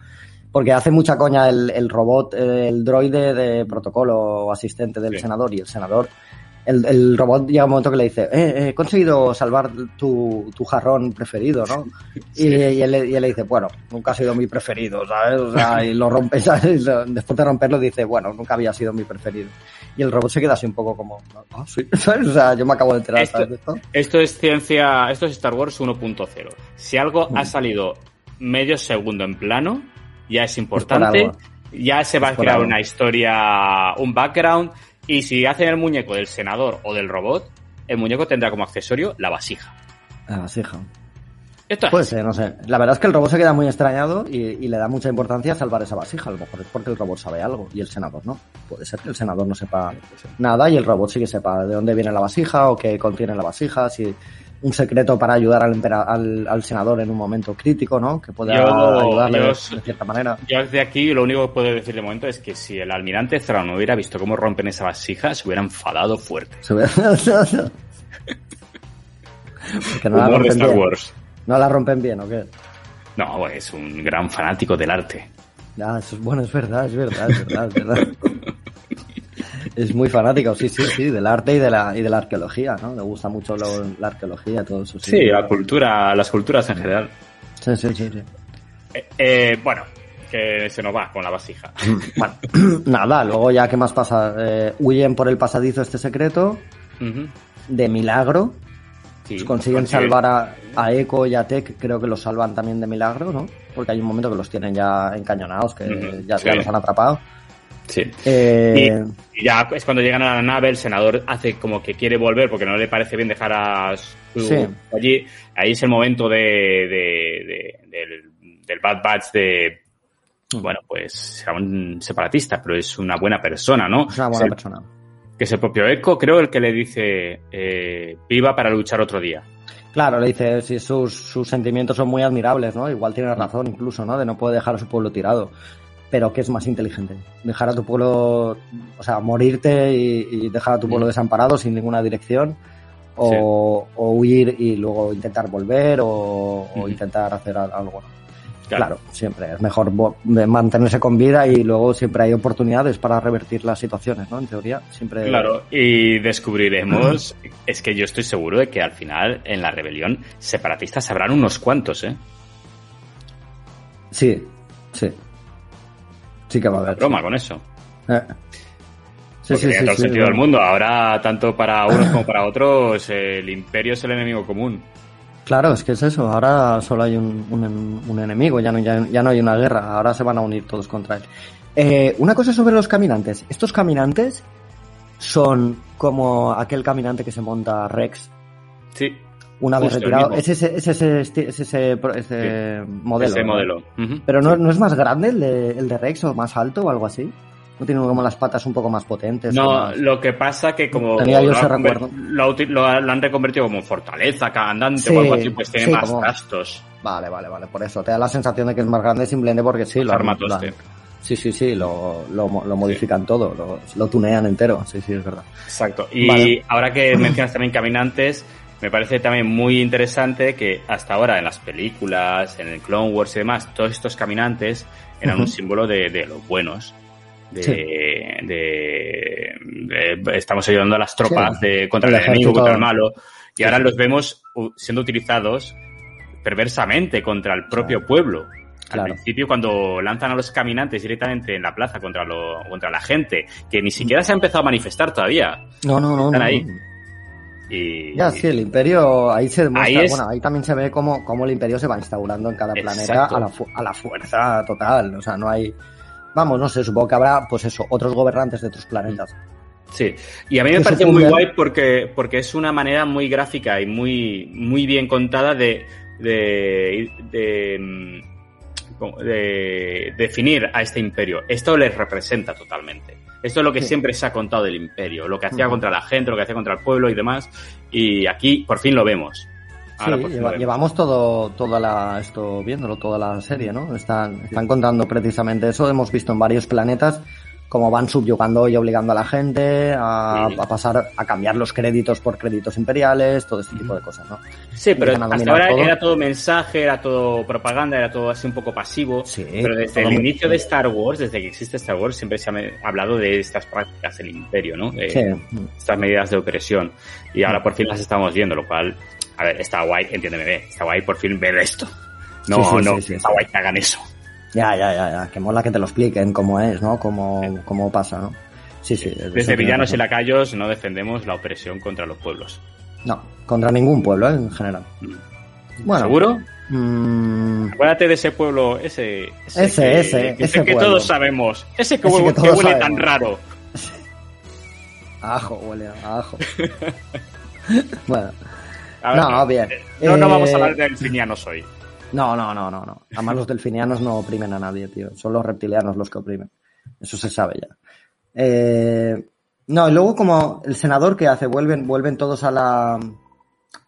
Speaker 2: porque hace mucha coña el, el robot, eh, el droide de protocolo o asistente del
Speaker 1: Sí.
Speaker 2: senador y el senador el, el, robot llega un momento que le dice, eh, he conseguido salvar tu, tu jarrón preferido, ¿no? *laughs* Sí. Y, y, él, y, él, le dice, bueno, nunca ha sido mi preferido, ¿sabes? O sea, y lo rompe, *laughs* ¿sabes? Después de romperlo dice, bueno, nunca había sido mi preferido. Y el robot se queda así un poco como, oh, sí, *laughs* ¿sabes? O sea, yo me acabo de enterar,
Speaker 1: esto,
Speaker 2: ¿sabes? Esto?
Speaker 1: esto es ciencia, esto es Star Wars 1.0. Si algo ha salido medio segundo en plano, ya es importante, es ya se va a crear una historia, un background, y si hacen el muñeco del senador o del robot, el muñeco tendrá como accesorio la vasija.
Speaker 2: La vasija.
Speaker 1: Esto es.
Speaker 2: Puede ser, no sé. La verdad es que el robot se queda muy extrañado y, y, le da mucha importancia a salvar esa vasija. A lo mejor es porque el robot sabe algo y el senador no. Puede ser que el senador no sepa nada y el robot sí que sepa de dónde viene la vasija o qué contiene la vasija, si un secreto para ayudar al, al, al senador en un momento crítico, ¿no? Que pueda
Speaker 1: yo,
Speaker 2: ayudarle
Speaker 1: yo,
Speaker 2: de cierta manera.
Speaker 1: Yo desde aquí lo único que puedo decir de momento es que si el almirante Thrawn no hubiera visto cómo rompen esa vasija, se hubiera enfadado fuerte.
Speaker 2: Se hubiera... *laughs* Porque no la
Speaker 1: de
Speaker 2: rompen
Speaker 1: Star
Speaker 2: bien.
Speaker 1: Wars.
Speaker 2: ¿No la rompen bien o qué?
Speaker 1: No, es un gran fanático del arte.
Speaker 2: Ah, eso es, bueno, es verdad, es verdad, es verdad, es verdad. *laughs* es muy fanático, sí, sí, sí, del arte y de la, y de la arqueología, ¿no? Le gusta mucho lo, la arqueología, todo eso.
Speaker 1: Sí, la cultura, las culturas en general.
Speaker 2: Sí, sí, sí. sí.
Speaker 1: Eh, eh, bueno, que se nos va con la vasija. *laughs*
Speaker 2: Bueno, *clears throat* nada, luego ya, ¿qué más pasa? Eh, huyen por el pasadizo este secreto,
Speaker 1: Uh -huh.
Speaker 2: de milagro,
Speaker 1: Sí,
Speaker 2: Pues consiguen salvar a, a Echo y a Tech, creo que los salvan también de milagro, ¿no? Porque hay un momento que los tienen ya encañonados, que
Speaker 1: sí.
Speaker 2: ya los han atrapado.
Speaker 1: Sí.
Speaker 2: Eh,
Speaker 1: Y ya es cuando llegan a la nave, el senador hace como que quiere volver porque no le parece bien dejar a su
Speaker 2: Sí.
Speaker 1: allí. Ahí es el momento de, de- de- del, del Bad Batch de, bueno, pues será un separatista, pero es una buena persona, ¿no?
Speaker 2: es una
Speaker 1: Es
Speaker 2: buena
Speaker 1: el-
Speaker 2: persona.
Speaker 1: que es el propio Echo, creo, el que le dice, eh, viva para luchar otro día.
Speaker 2: Claro, le dice, si sus, sus sentimientos son muy admirables, ¿no? Igual tiene razón incluso, ¿no? De no poder dejar a su pueblo tirado. Pero ¿qué es más inteligente? Dejar a tu pueblo, o sea, morirte y, y dejar a tu pueblo desamparado sin ninguna dirección. O, o huir y luego intentar volver o, intentar hacer al- algo. ¿no? Claro. siempre es mejor mantenerse con vida y luego siempre hay oportunidades para revertir las situaciones, ¿no? En teoría, siempre.
Speaker 1: Claro, y descubriremos, es que yo estoy seguro de que al final en la rebelión separatistas habrán unos cuantos, ¿eh?
Speaker 2: Sí, sí. Sí que va a haber.
Speaker 1: Broma con eso.
Speaker 2: Eh. Sí, sí,
Speaker 1: tiene todo el sentido del mundo. Ahora, tanto para *coughs* unos como para otros, el imperio es el enemigo común.
Speaker 2: Claro, es que es eso. Ahora solo hay un, un- un enemigo, ya no, ya, ya no hay una guerra. Ahora se van a unir todos contra él. Eh, una cosa sobre los caminantes. Estos caminantes son como aquel caminante que se monta Rex
Speaker 1: Sí,
Speaker 2: una vez
Speaker 1: Justo,
Speaker 2: retirado. Es ese, es ese, es ese, ese modelo.
Speaker 1: ese
Speaker 2: ¿no?
Speaker 1: modelo. Ujú.
Speaker 2: Pero no, no es más grande el de, el de Rex o más alto o algo así. No tiene como las patas un poco más potentes.
Speaker 1: No,
Speaker 2: más-
Speaker 1: lo que pasa que como
Speaker 2: Tenía yo
Speaker 1: lo,
Speaker 2: ese
Speaker 1: han conver-
Speaker 2: recuerdo.
Speaker 1: lo, lo lo han reconvertido como fortaleza, andante
Speaker 2: Sí,
Speaker 1: o algo así, pues tiene
Speaker 2: sí,
Speaker 1: más
Speaker 2: como-
Speaker 1: gastos.
Speaker 2: Vale, vale, vale. Por eso te da la sensación de que es más grande simplemente porque sí, lo, han- lo
Speaker 1: Armatoste.
Speaker 2: han- Sí, sí, sí, lo, lo, lo modifican todo, lo, lo tunean entero. Sí, sí, es verdad.
Speaker 1: Exacto. Y
Speaker 2: Vale.
Speaker 1: ahora que mencionas también caminantes, me parece también muy interesante que hasta ahora en las películas, en el Clone Wars y demás, todos estos caminantes eran un símbolo de, de los buenos. De,
Speaker 2: Sí.
Speaker 1: de- de- estamos ayudando a las tropas
Speaker 2: Sí.
Speaker 1: de, contra
Speaker 2: El
Speaker 1: el, enemigo, contra el malo. Y
Speaker 2: Sí,
Speaker 1: ahora los vemos siendo utilizados perversamente contra el propio pueblo. Al
Speaker 2: Claro.
Speaker 1: principio, cuando lanzan a los caminantes directamente en la plaza contra, lo, contra la gente, que ni siquiera se ha empezado a manifestar todavía.
Speaker 2: No, no, no.
Speaker 1: Están
Speaker 2: no,
Speaker 1: ahí.
Speaker 2: no.
Speaker 1: Y,
Speaker 2: Ya, sí, el imperio, ahí se demuestra,
Speaker 1: Ahí es-
Speaker 2: bueno, ahí también se ve cómo, cómo el imperio se va instaurando en cada planeta a la, fu- a la fuerza total. O sea, no hay, vamos, no sé, supongo que habrá, pues eso, otros gobernantes de otros planetas.
Speaker 1: Sí, y a mí me parece muy guay porque, porque es una manera muy gráfica y muy, muy bien contada de, de, de, mm, de definir a este imperio. Esto les representa totalmente. Esto es lo que
Speaker 2: Sí.
Speaker 1: siempre se ha contado del imperio, lo que hacía contra la gente, lo que hacía contra el pueblo y demás. Y aquí por fin lo vemos. Ahora
Speaker 2: sí, lleva- llevamos todo, toda la, esto viéndolo, toda la serie, ¿no? Están, están contando precisamente eso. Hemos visto en varios planetas como van subyugando y obligando a la gente a, pasar a cambiar los créditos por créditos imperiales, todo este tipo de cosas, ¿no?
Speaker 1: Sí, pero hasta ahora era todo mensaje, era todo propaganda, era todo así un poco pasivo. Sí, pero desde el inicio de Star Wars, desde que existe Star Wars, siempre se ha hablado de estas prácticas del imperio, ¿no? De Estas medidas de opresión. Y ahora por fin las estamos viendo, lo cual, a ver, está guay, entiéndeme, está guay por fin ver esto. No, no, está guay que hagan eso.
Speaker 2: Ya, ya, ya, ya, que mola que te lo expliquen cómo es, ¿no? Cómo, cómo pasa, ¿no?
Speaker 1: Sí, sí. Desde Villanos y Lacayos no defendemos la opresión contra los pueblos.
Speaker 2: No, contra ningún pueblo, ¿eh? en general. Mm.
Speaker 1: Bueno, ¿Seguro? Mm. Acuérdate de ese pueblo, ese.
Speaker 2: Ese, ese. ese,
Speaker 1: que, ese que todos sabemos. Ese que, huele, que huele tan raro. *laughs*
Speaker 2: ajo, huele a ajo. *laughs* bueno. no, bien.
Speaker 1: No, no vamos a hablar eh, del finianos hoy.
Speaker 2: No, no, no, no, no. Además los delfinianos no oprimen a nadie, tío. Son los reptilianos los que oprimen. Eso se sabe ya. Eh, no, y luego como el senador que hace, vuelven, vuelven todos a la...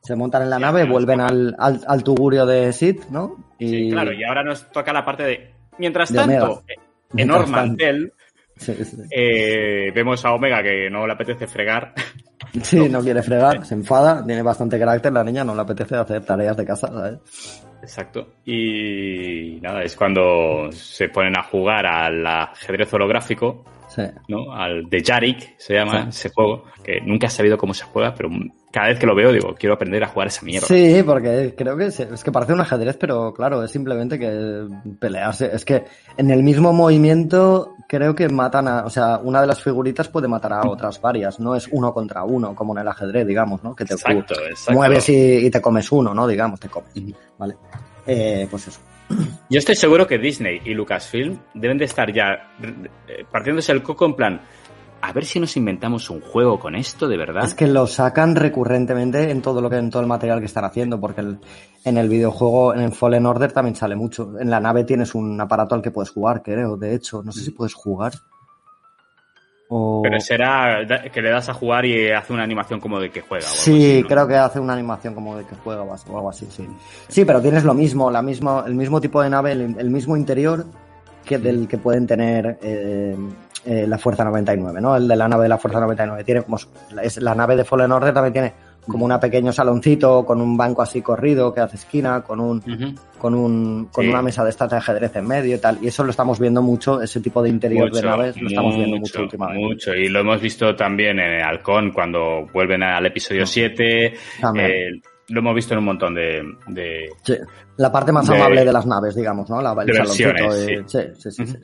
Speaker 2: Se montan en la nave, vuelven al, al, tugurio de Sid, ¿no?
Speaker 1: Y... Sí, claro, y ahora nos toca la parte de... Mientras tanto, en Ormantel, eh, vemos a Omega que no le apetece fregar.
Speaker 2: Sí, *laughs* no quiere fregar, se enfada, tiene bastante carácter la niña, no le apetece hacer tareas de casa, ¿sabes?
Speaker 1: Exacto. Y nada, es cuando se ponen a jugar al ajedrez holográfico, ¿no? Al de Yarik se llama ese juego, que nunca he sabido cómo se juega, pero cada vez que lo veo digo, quiero aprender a jugar esa mierda.
Speaker 2: Sí, porque creo que es, que parece un ajedrez, pero claro, es simplemente que pelearse. Es que en el mismo movimiento creo que matan a, o sea, una de las figuritas puede matar a otras varias, no es uno contra uno, como en el ajedrez, digamos, ¿no? Que te mueves y, te comes uno, ¿no? Digamos, te comes. ¿Vale? Eh, pues eso.
Speaker 1: Yo estoy seguro que Disney y Lucasfilm deben de estar ya eh, partiéndose el coco en plan, a ver si nos inventamos un juego con esto, de verdad.
Speaker 2: Es que lo sacan recurrentemente en todo lo que en todo el material que están haciendo, porque en el videojuego, en el Fallen Order también sale mucho. En la nave tienes un aparato al que puedes jugar, creo, de hecho. No sé si puedes jugar.
Speaker 1: Pero será que le das a jugar y hace una animación como de que juega.
Speaker 2: sí, creo que hace una animación como de que juega o algo así, sí. Sí, pero tienes lo mismo, la misma, el mismo tipo de nave, el, mismo interior que del que pueden tener eh, eh, la Fuerza 99, ¿no? El de la nave de la Fuerza 99. Tiene como, es, la nave de Fallen Order también tiene como un pequeño saloncito con un banco así corrido que hace esquina, con un, con un, con una mesa de estas de ajedrez en medio y tal. Y eso lo estamos viendo mucho, ese tipo de interior de naves lo estamos viendo mucho últimamente.
Speaker 1: Mucho, y lo hemos visto también en el Halcón cuando vuelven al episodio 7. Lo hemos visto en un montón de... de
Speaker 2: sí. La parte más amable de las naves, digamos, ¿no? La, el saloncito. sí, sí, sí. sí.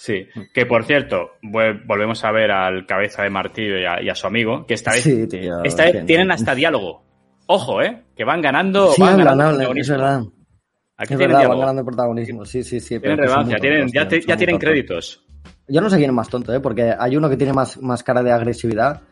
Speaker 1: Sí, mm. que por cierto, volvemos a ver al cabeza de martillo y a, su amigo, que esta vez, esta vez tienen hasta diálogo. Ojo, ¿eh? Que van ganando.
Speaker 2: Sí, van ganando es verdad. Aquí es tienen verdad, van ganando protagonismo. Sí, sí, sí.
Speaker 1: Tienen ya, tienen, ya, ya tienen créditos.
Speaker 2: Yo no sé quién es más tonto, ¿eh? Porque hay uno que tiene más, más cara de agresividad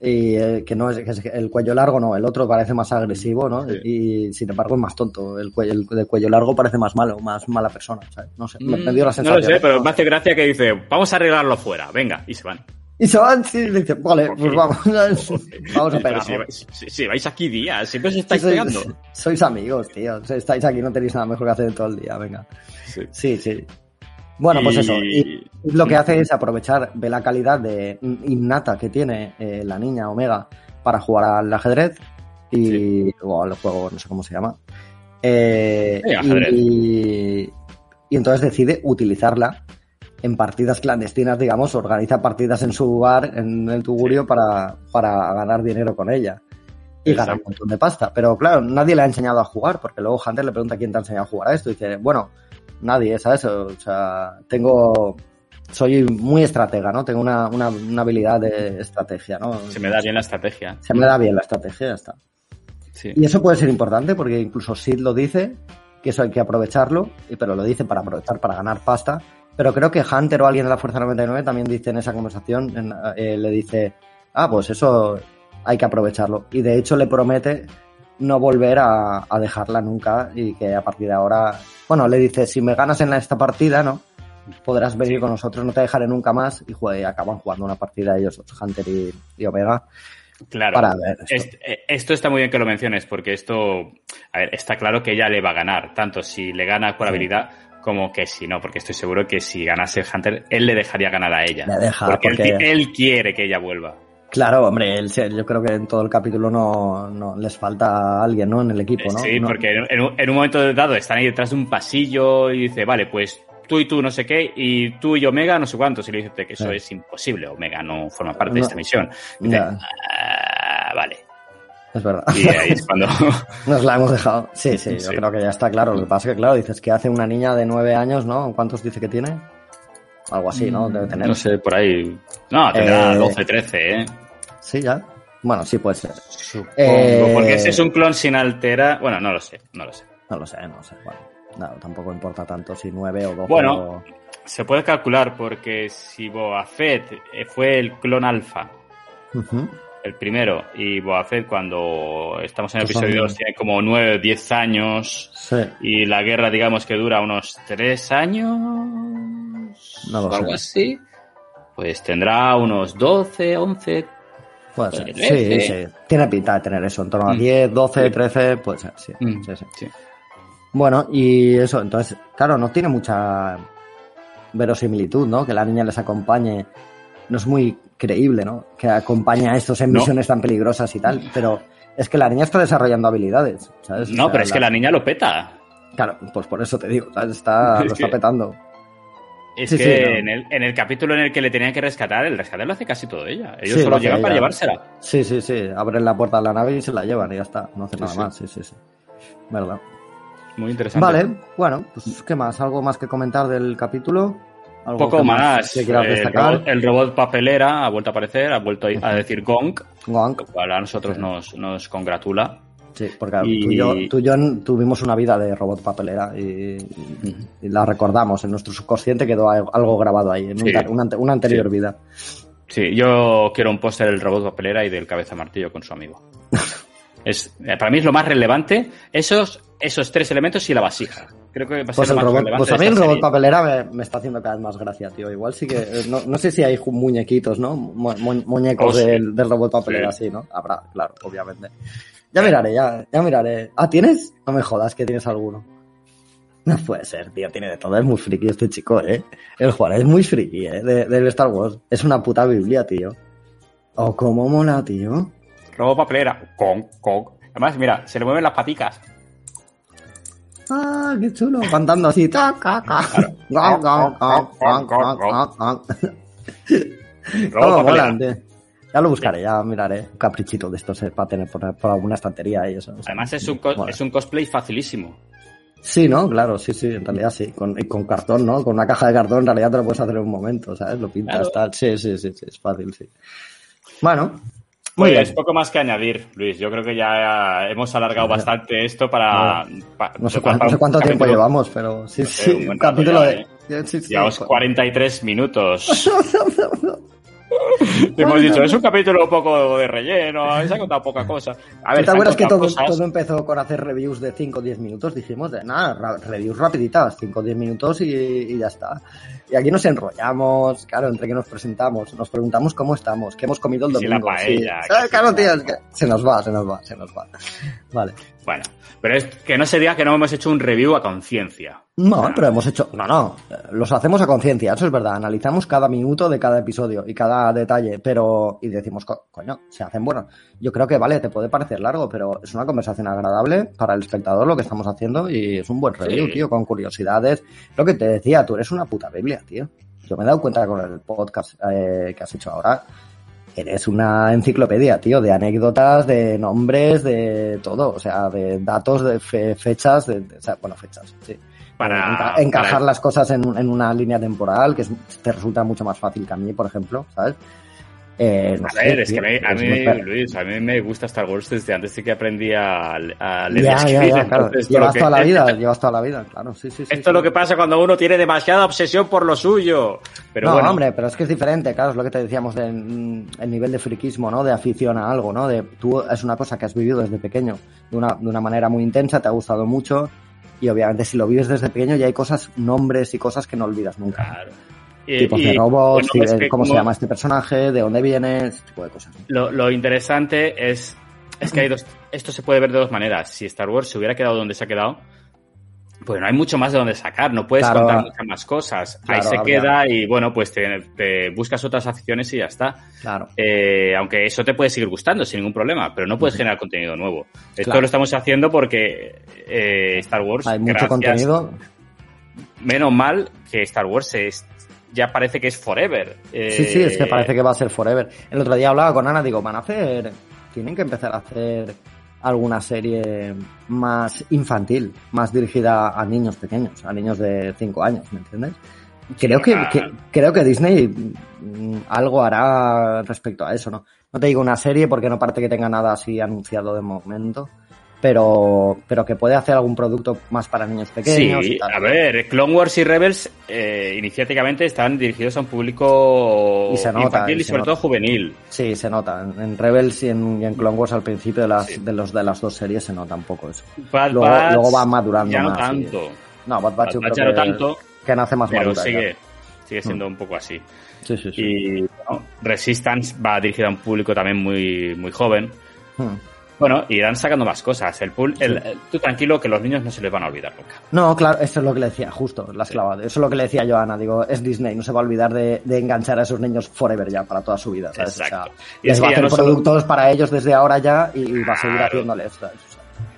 Speaker 2: y eh, que no es, que el cuello largo no, el otro parece más agresivo, ¿no? Y sin embargo es más tonto, el cuello, el de cuello largo parece más malo, más mala persona, ¿sabes? No sé, me, dio la sensación.
Speaker 1: No lo sé, pero me hace gracia que dice, vamos a arreglarlo fuera, venga, y se van.
Speaker 2: Y se van, sí, y dice, vale, pues vamos, *laughs* *laughs* vamos a pegar.
Speaker 1: Si, vais aquí días, siempre os estáis pegando.
Speaker 2: Sois amigos, tío, estáis aquí, no tenéis nada mejor que hacer todo el día, venga. sí. sí. Bueno, pues eso. Y lo que hace es aprovechar de la calidad de innata que tiene eh, la niña Omega para jugar al ajedrez y o al juego, no sé cómo se llama. Eh, y, entonces decide utilizarla en partidas clandestinas, digamos, organiza partidas en su bar, en el tugurio, para, para ganar dinero con ella. Y gana un montón de pasta. Pero claro, nadie le ha enseñado a jugar, porque luego Hunter le pregunta quién te ha enseñado a jugar a esto. Y dice, bueno, nadie, ¿sabes? O sea, tengo, soy muy estratega, ¿no? Tengo una, una, una, habilidad de estrategia, ¿no?
Speaker 1: Se me da bien la estrategia.
Speaker 2: Se me da bien la estrategia, ya está. Sí. Y eso puede ser importante porque incluso Sid lo dice, que eso hay que aprovecharlo, pero lo dice para aprovechar, para ganar pasta. Pero creo que Hunter o alguien de la Fuerza 99 también dice en esa conversación, eh, le dice, ah, pues eso hay que aprovecharlo. Y de hecho le promete no volver a, dejarla nunca y que a partir de ahora, bueno, le dice, si me ganas en esta partida, ¿no? Podrás venir con nosotros, no te dejaré nunca más y juegue, acaban jugando una partida ellos, Hunter y, Omega.
Speaker 1: Claro. Para ver eh, esto. está muy bien que lo menciones porque esto, a ver, está claro que ella le va a ganar, tanto si le gana por habilidad como que sí, no, porque estoy seguro que si ganase Hunter, él le dejaría ganar a ella.
Speaker 2: Le deja,
Speaker 1: porque, Él, quiere que ella vuelva.
Speaker 2: Claro, hombre, él, yo creo que en todo el capítulo no, no les falta alguien, ¿no? En el equipo, ¿no?
Speaker 1: Sí, porque en, un, momento dado están ahí detrás de un pasillo y dice, vale, pues tú y tú no sé qué, y tú y Omega no sé cuántos. Y le dice que eso es imposible, Omega no forma parte de esta misión. dice, ah, vale.
Speaker 2: Es verdad.
Speaker 1: Y ahí es cuando... *laughs*
Speaker 2: Nos la hemos dejado. Sí, sí, yo creo que ya está claro. Lo que pasa es que, claro, dices que hace una niña de nueve años, ¿no? ¿Cuántos dice que tiene? Algo así, ¿no? Debe tener.
Speaker 1: No sé, por ahí. No, tendrá 12, 13, ¿eh?
Speaker 2: Sí, ya. Bueno, sí puede ser.
Speaker 1: Supongo, eh... porque ese es un clon sin alterar. Bueno, no lo sé, no lo sé.
Speaker 2: No lo sé, no lo sé. Bueno, no, tampoco importa tanto si nueve o 12.
Speaker 1: Bueno, se puede calcular porque si Boa Fett fue el clon alfa. Uh el primero, y Boafet cuando estamos en el episodio 2 tiene como 9 o 10 años y la guerra digamos que dura unos 3 años
Speaker 2: no lo
Speaker 1: algo así, pues tendrá unos 12, 11...
Speaker 2: Puede ser. Sí, sí. Tiene pinta de tener eso, en torno a 10, 12, 13, puede ser, sí. Mm. sí, sí. Bueno, y eso, entonces, claro, no tiene mucha verosimilitud, ¿no? Que la niña les acompañe. No es muy creíble, ¿no? Que acompaña a estos en misiones tan peligrosas y tal, pero es que la niña está desarrollando habilidades, ¿sabes?
Speaker 1: No, pero es que la niña lo peta.
Speaker 2: Claro, pues por eso te digo, Está, *laughs* lo está petando.
Speaker 1: Es que en, el, en, el, capítulo en el que le tenían que rescatar, el rescate lo hace casi todo ella. Ellos solo llegan para llevársela.
Speaker 2: Sí, sí, sí. Abren la puerta de la nave y se la llevan y ya está. No hace nada más. Sí, sí, sí. Verdad.
Speaker 1: Muy interesante.
Speaker 2: Vale, bueno, pues ¿qué más? ¿Algo más que comentar del capítulo?
Speaker 1: Un poco más. el, robot, papelera ha vuelto a aparecer, ha vuelto a decir Gong.
Speaker 2: Gong.
Speaker 1: Lo cual a nosotros nos, nos congratula.
Speaker 2: Sí, porque tú, y yo, tú, y yo, tuvimos una vida de robot papelera y, la recordamos. En nuestro subconsciente quedó algo grabado ahí, en una, anterior vida.
Speaker 1: Sí, yo quiero un póster del robot papelera y del cabeza martillo con su amigo. *laughs* es, para mí es lo más relevante. Esos, esos tres elementos y la vasija. Creo que
Speaker 2: pues el robot, Pues a mí el robot papelera me, está haciendo cada vez más gracia, tío. Igual sí que. Eh, no, sé si hay muñequitos, ¿no? muñecos oh, del, robot papelera, sí. ¿no? Habrá, claro, obviamente. Ya miraré, ya, ya miraré. Ah, ¿tienes? No me jodas que tienes alguno. No puede ser, tío, tiene de todo. Es muy friki este chico, ¿eh? El Juan es muy friki, ¿eh? De, Star Wars. Es una puta Biblia, tío. Oh, cómo mola, tío.
Speaker 1: Robot papelera. Con, con. Además, mira, se le mueven las paticas.
Speaker 2: Ah, qué chulo. Cantando así. Ya lo buscaré, ya miraré. Un caprichito de estos para tener por, alguna estantería y eso.
Speaker 1: Además es un, es un cosplay facilísimo.
Speaker 2: Sí, ¿no? Claro, sí, sí, en realidad sí. Con, con cartón, ¿no? Con una caja de cartón en realidad te lo puedes hacer en un momento, ¿sabes? Lo pintas, tal. Sí, sí, sí, sí, es fácil, sí. Bueno,
Speaker 1: muy bien. Es poco más que añadir, Luis. Yo creo que ya hemos alargado bastante esto para.
Speaker 2: no, sé, cuánto, tiempo llevamos, pero sí, sí. Un capítulo de.
Speaker 1: Llevamos 43 minutos. *laughs* *laughs* hemos dicho, es un capítulo un poco de relleno, *laughs* se ha contado poca cosa.
Speaker 2: A ver, ¿Te acuerdas que todo, todo, empezó con hacer reviews de 5 o 10 minutos? Dijimos, de nada, reviews rapiditas, 5 o 10 minutos y, y, ya está. Y aquí nos enrollamos, claro, entre que nos presentamos, nos preguntamos cómo estamos, qué hemos comido el domingo.
Speaker 1: Sí, la
Speaker 2: paella, Claro, tío, es que se nos va, se nos va, se nos va. Vale.
Speaker 1: Bueno, pero es que no sería que no hemos hecho un review a conciencia.
Speaker 2: No, pero hemos hecho. No, no. Los hacemos a conciencia, eso es verdad. Analizamos cada minuto de cada episodio y cada detalle, pero. Y decimos, coño, se hacen buenos. Yo creo que, vale, te puede parecer largo, pero es una conversación agradable para el espectador lo que estamos haciendo y es un buen review, tío, con curiosidades. Lo que te decía, tú eres una puta Biblia, tío. Yo me he dado cuenta con el podcast eh, que has hecho ahora eres una enciclopedia, tío, de anécdotas, de nombres, de todo, o sea, de datos, de fechas, de, o sea, bueno, fechas, sí. Para encajar las cosas en, en, una línea temporal que te resulta mucho más fácil que a mí, por ejemplo, ¿sabes?
Speaker 1: Eh, a ver, es que a mí, Luis, a mí me gusta Star Wars desde antes de que aprendí a, leer
Speaker 2: ya, ya, ya, claro. Llevas toda la vida, llevas toda la vida, claro, sí, sí,
Speaker 1: Esto es lo que pasa cuando uno tiene demasiada obsesión por lo suyo. Pero
Speaker 2: no,
Speaker 1: bueno.
Speaker 2: hombre, pero es que es diferente, claro, es lo que te decíamos del mm, el nivel de friquismo, ¿no? De afición a algo, ¿no? De tú es una cosa que has vivido desde pequeño de una, de una manera muy intensa, te ha gustado mucho y obviamente si lo vives desde pequeño ya hay cosas, nombres y cosas que no olvidas nunca. Claro. Tipos de robots, cómo se llama este personaje, de dónde viene, ese tipo de cosas.
Speaker 1: Lo, lo interesante es, es que hay dos, esto se puede ver de dos maneras. Si Star Wars se hubiera quedado donde se ha quedado, pues no hay mucho más de donde sacar, no puedes contar muchas más cosas. Ahí se queda y bueno, pues te, buscas otras aficiones y ya está.
Speaker 2: Claro.
Speaker 1: Eh, aunque eso te puede seguir gustando sin ningún problema, pero no puedes generar contenido nuevo. Esto lo estamos haciendo porque eh, Star Wars.
Speaker 2: Hay mucho contenido.
Speaker 1: Menos mal que Star Wars es, ya parece que es forever.
Speaker 2: sí, sí, es que eh, parece que va a ser forever. El otro día hablaba con Ana, digo, van a hacer. Tienen que empezar a hacer alguna serie más infantil, más dirigida a niños pequeños, a niños de 5 años, ¿me entiendes? Creo que, creo que Disney mm, algo hará respecto a eso, ¿no? No te digo una serie porque no parece que tenga nada así anunciado de momento, pero, pero que puede hacer algún producto más para niños pequeños.
Speaker 1: Sí, a ver, Clone Wars y Rebels eh, iniciáticamente están dirigidos a un público y se nota, infantil y, sobre todo juvenil.
Speaker 2: Sí, se nota. En, Rebels y en, Clone Wars al principio de las, de, los, de las dos series se nota un poco eso. luego, va madurando
Speaker 1: ya
Speaker 2: no
Speaker 1: tanto.
Speaker 2: No, Bad Batch, ya no tanto. Que nace más
Speaker 1: pero sigue, sigue siendo mm. un poco así.
Speaker 2: Sí, sí, sí.
Speaker 1: Y Resistance va dirigida a un público también muy, muy joven. Hmm. Bueno, irán sacando más cosas. El pool, el, tú tranquilo que los niños no se les van a olvidar nunca.
Speaker 2: No, claro, eso es lo que le decía, justo, la esclavada. Eso es lo que le decía yo a Ana. Digo, es Disney, no se va a olvidar de, enganchar a esos niños forever ya, para toda su vida.
Speaker 1: Exacto.
Speaker 2: y les va a hacer productos para ellos desde ahora ya y, va a seguir haciéndoles.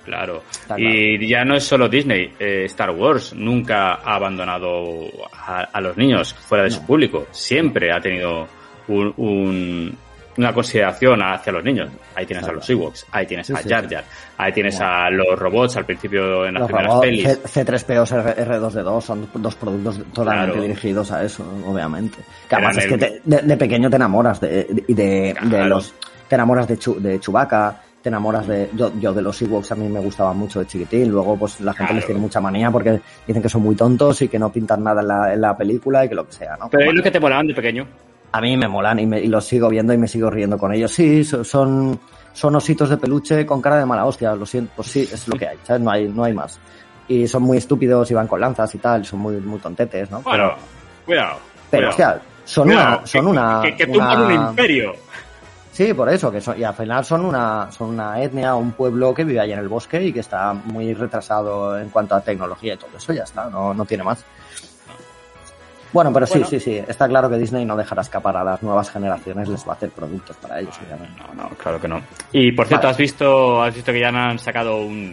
Speaker 1: Claro. Y ya no es solo Disney, eh, Star Wars nunca ha abandonado a, los niños fuera de su público. Siempre ha tenido un una consideración hacia los niños. Ahí tienes a los Ewoks, ahí tienes a Jar Jar, ahí tienes a los robots al principio en las primeras pelis.
Speaker 2: C3PO R2D2 son dos productos totalmente dirigidos a eso, obviamente. Que además es que de, pequeño te enamoras de, de, de, los te enamoras de, de Chewbacca, te enamoras de yo, yo de los Ewoks a mí me gustaba mucho de chiquitín luego pues la gente les tiene mucha manía porque dicen que son muy tontos y que no pintan nada en la, en la película y que lo que sea ¿no?
Speaker 1: pero es lo que te molaban de pequeño
Speaker 2: a mí me molan y, me, y, los sigo viendo y me sigo riendo con ellos. Sí, son, son ositos de peluche con cara de mala hostia, lo siento, pues sí, es lo que hay, ¿sabes? No hay, no hay más. Y son muy estúpidos y van con lanzas y tal, son muy, muy tontetes, ¿no?
Speaker 1: Bueno, cuidado.
Speaker 2: Pero, hostia, son una, son una.
Speaker 1: Que, que tumban un imperio.
Speaker 2: Sí, por eso, que son, y al final son una, son una etnia, un pueblo que vive ahí en el bosque y que está muy retrasado en cuanto a tecnología y todo eso, ya está, no, no tiene más. Bueno, pero sí, sí, sí. Está claro que Disney no dejará escapar a las nuevas generaciones, les va a hacer productos para ellos,
Speaker 1: No, no, claro que no. Y por cierto, has visto, has visto que ya han sacado un,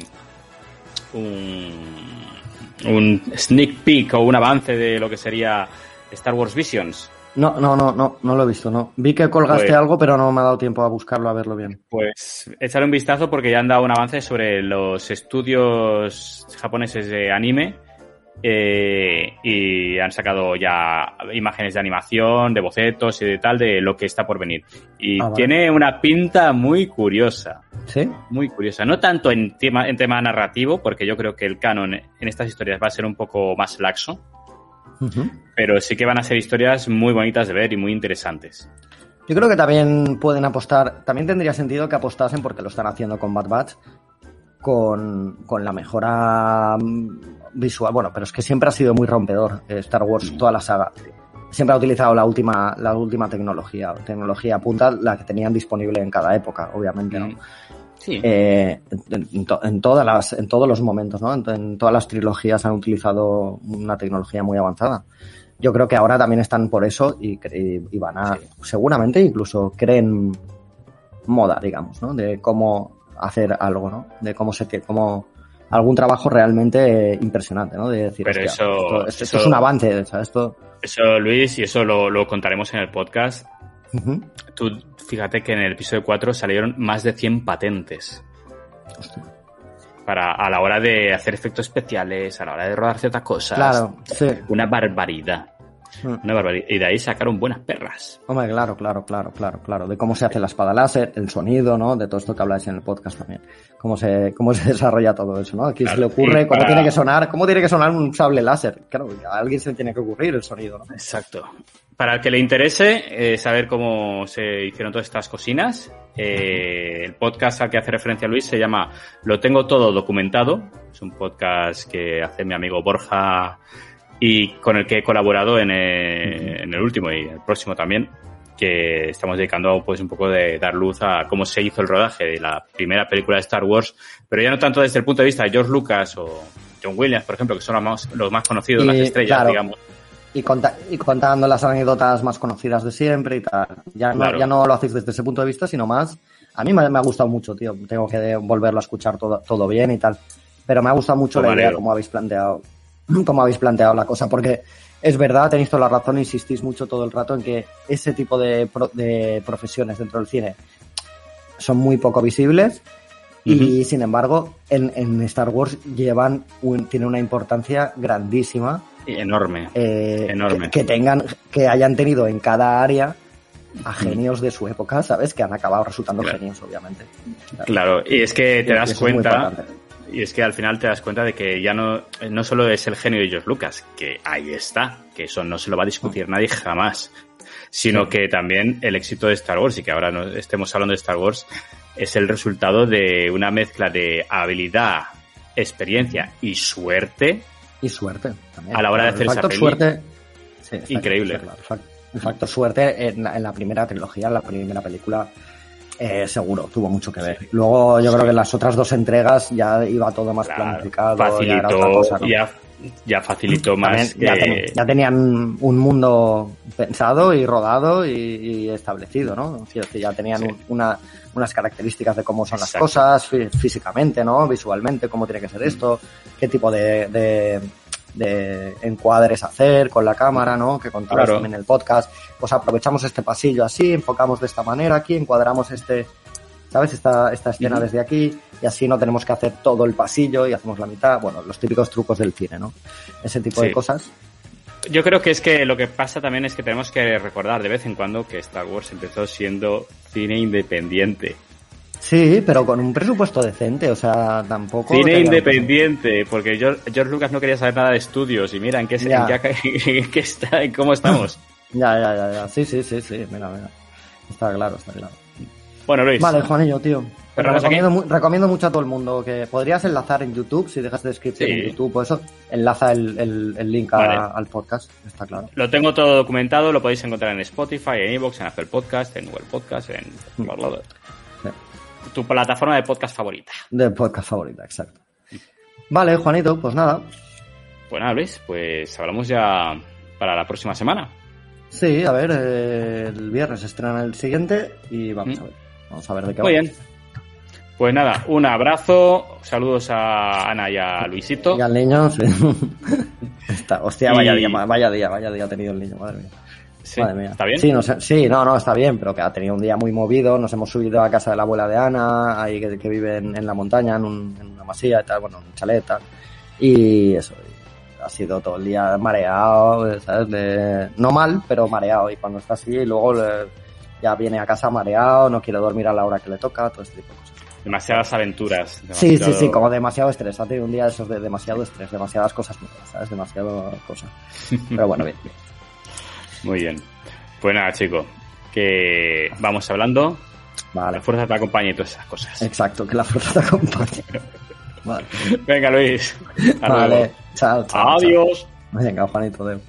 Speaker 1: un, un sneak peek o un avance de lo que sería Star Wars Visions.
Speaker 2: No, no, no, no, no lo he visto, no. Vi que colgaste pues- algo, pero no me ha dado tiempo a buscarlo, a verlo bien.
Speaker 1: Pues echarle un vistazo porque ya han dado un avance sobre los estudios japoneses de anime eh, y han sacado ya imágenes de animación, de bocetos y de tal de lo que está por venir. Y ah, tiene una pinta muy curiosa.
Speaker 2: ¿Sí?
Speaker 1: Muy curiosa. No tanto en tema, en tema narrativo, porque yo creo que el canon en estas historias va a ser un poco más laxo. Pero sí que van a ser historias muy bonitas de ver y muy interesantes.
Speaker 2: Yo creo que también pueden apostar, también tendría sentido que apostasen porque lo están haciendo con Bad Batch, con, con la mejora visual, bueno, pero es que siempre ha sido muy rompedor eh, Star Wars, toda la saga. Siempre ha utilizado la última, la última tecnología, tecnología punta, la que tenían disponible en cada época, obviamente, ¿no?
Speaker 1: Sí.
Speaker 2: Eh, en, todas las, en todos los momentos, ¿no? En, todas las trilogías han utilizado una tecnología muy avanzada. Yo creo que ahora también están por eso y, y van a, seguramente incluso creen moda, digamos, ¿no? De cómo hacer algo, ¿no? De cómo se, cómo algún trabajo realmente impresionante, ¿no? De decir,
Speaker 1: Pero eso,
Speaker 2: esto, es un avance, ¿sabes? Esto...
Speaker 1: Eso, Luis, y eso lo, contaremos en el podcast. Tú fíjate que en el episodio 4 salieron más de 100 patentes. Para, a la hora de hacer efectos especiales, a la hora de rodar ciertas cosas.
Speaker 2: Claro, sí.
Speaker 1: Una barbaridad. Mm. Una barbaridad. Y de ahí sacaron buenas perras.
Speaker 2: Hombre, claro, claro, claro, claro, claro. De cómo se hace la espada láser, el sonido, ¿no? De todo esto que habláis en el podcast también. Cómo se, cómo se *laughs* desarrolla todo eso, ¿no? Aquí se le ocurre cómo tiene que sonar, cómo tiene que sonar un sable láser. Claro, a alguien se le tiene que ocurrir el sonido, ¿no?
Speaker 1: Exacto. Para el que le interese eh, saber cómo se hicieron todas estas cocinas, eh, el podcast al que hace referencia Luis se llama Lo tengo todo documentado. Es un podcast que hace mi amigo Borja y con el que he colaborado en el, en el último y el próximo también, que estamos dedicando pues un poco de dar luz a cómo se hizo el rodaje de la primera película de Star Wars, pero ya no tanto desde el punto de vista de George Lucas o John Williams, por ejemplo, que son los más, los más conocidos, las estrellas, digamos.
Speaker 2: Y, y, contando las anécdotas más conocidas de siempre y tal. Ya no, ya no lo hacéis desde ese punto de vista, sino más. A mí me, ha gustado mucho, tío. Tengo que volverlo a escuchar todo, todo bien y tal. Pero me ha gustado mucho la idea, como habéis planteado, como habéis planteado la cosa, porque es verdad, tenéis toda la razón, insistís mucho todo el rato en que ese tipo de, de profesiones dentro del cine son muy poco visibles y sin embargo en, en, Star Wars llevan un, tiene una importancia grandísima
Speaker 1: enorme
Speaker 2: eh, enorme. que, tengan que hayan tenido en cada área a genios de su época sabes que han acabado resultando genios obviamente.
Speaker 1: Claro y es que te das cuenta y es que al final te das cuenta de que ya no, no solo es el genio de George Lucas, que ahí está, que eso no se lo va a discutir nadie jamás, sino que también el éxito de Star Wars, y que ahora no estemos hablando de Star Wars, es el resultado de una mezcla de habilidad, experiencia y suerte.
Speaker 2: Y suerte también.
Speaker 1: A la hora de hacer esa
Speaker 2: suerte.
Speaker 1: Increíble.
Speaker 2: El factor suerte en la primera trilogía, en la primera película, eh, seguro, tuvo mucho que ver. Luego yo creo que en las otras dos entregas ya iba todo más planificado.
Speaker 1: Facilitó, ya, ya, facilitó más.
Speaker 2: ya, tenían un mundo pensado y rodado y, establecido, ¿no? ya tenían una, unas características de cómo son las cosas físicamente, ¿no? Visualmente, cómo tiene que ser esto, qué tipo de de encuadres hacer con la cámara, ¿no? Que contabas en el podcast. Pues aprovechamos este pasillo así, enfocamos de esta manera aquí, encuadramos este, ¿sabes? Esta, esta escena desde aquí y así no tenemos que hacer todo el pasillo y hacemos la mitad. Bueno, los típicos trucos del cine, ¿no? Ese tipo de cosas.
Speaker 1: Yo creo que es que lo que pasa también es que tenemos que recordar de vez en cuando que Star Wars empezó siendo cine independiente.
Speaker 2: Sí, pero con un presupuesto decente, o sea, tampoco.
Speaker 1: Cine independiente, porque George, Lucas no quería saber nada de estudios y mira en qué, *laughs* está, en cómo estamos. *laughs*
Speaker 2: ya, ya, ya, ya. Sí, sí, sí, sí, mira, mira. Está claro, está claro.
Speaker 1: Bueno, Luis.
Speaker 2: Vale, Juanillo, tío. Recomiendo, recomiendo, mucho a todo el mundo que podrías enlazar en YouTube, si dejas de descripción en YouTube o eso, enlaza el, el, link al podcast, está claro.
Speaker 1: Lo tengo todo documentado, lo podéis encontrar en Spotify, en Evox, en Apple Podcast, en Google Podcast, en... Mm tu plataforma de podcast favorita.
Speaker 2: De podcast favorita, exacto. Vale, Juanito, pues nada.
Speaker 1: Pues nada, Luis, pues hablamos ya para la próxima semana.
Speaker 2: Sí, a ver, eh, el viernes estrena el siguiente y vamos mm. a ver. Vamos a ver de qué
Speaker 1: Muy bien. Pues nada, un abrazo, saludos a Ana y a Luisito.
Speaker 2: Y al niño, sí. *laughs* hostia, vaya día, vaya día, vaya día ha tenido el niño, madre mía.
Speaker 1: Sí, ¿Está bien?
Speaker 2: Sí, no, sí, no, no, está bien, pero que ha tenido un día muy movido. Nos hemos subido a casa de la abuela de Ana, ahí que, vive en, la montaña, en, una masía y tal, bueno, en un chalet y eso, ha sido todo el día mareado, ¿sabes? no mal, pero mareado. Y cuando está así, luego ya viene a casa mareado, no quiere dormir a la hora que le toca, todo este tipo de cosas.
Speaker 1: Demasiadas aventuras.
Speaker 2: Sí, sí, sí, como demasiado estrés. Ha tenido un día de esos de demasiado estrés, demasiadas cosas ¿sabes? Demasiado cosas. *laughs* Pero bueno, bien.
Speaker 1: Muy bien. Pues nada, chicos, que vamos hablando. Vale. La fuerza te acompañe y todas esas cosas.
Speaker 2: Exacto, que la fuerza te acompañe.
Speaker 1: vale. *laughs* Venga, Luis.
Speaker 2: vale. Chao, chao.
Speaker 1: Adiós.
Speaker 2: Venga, Juanito, Deu.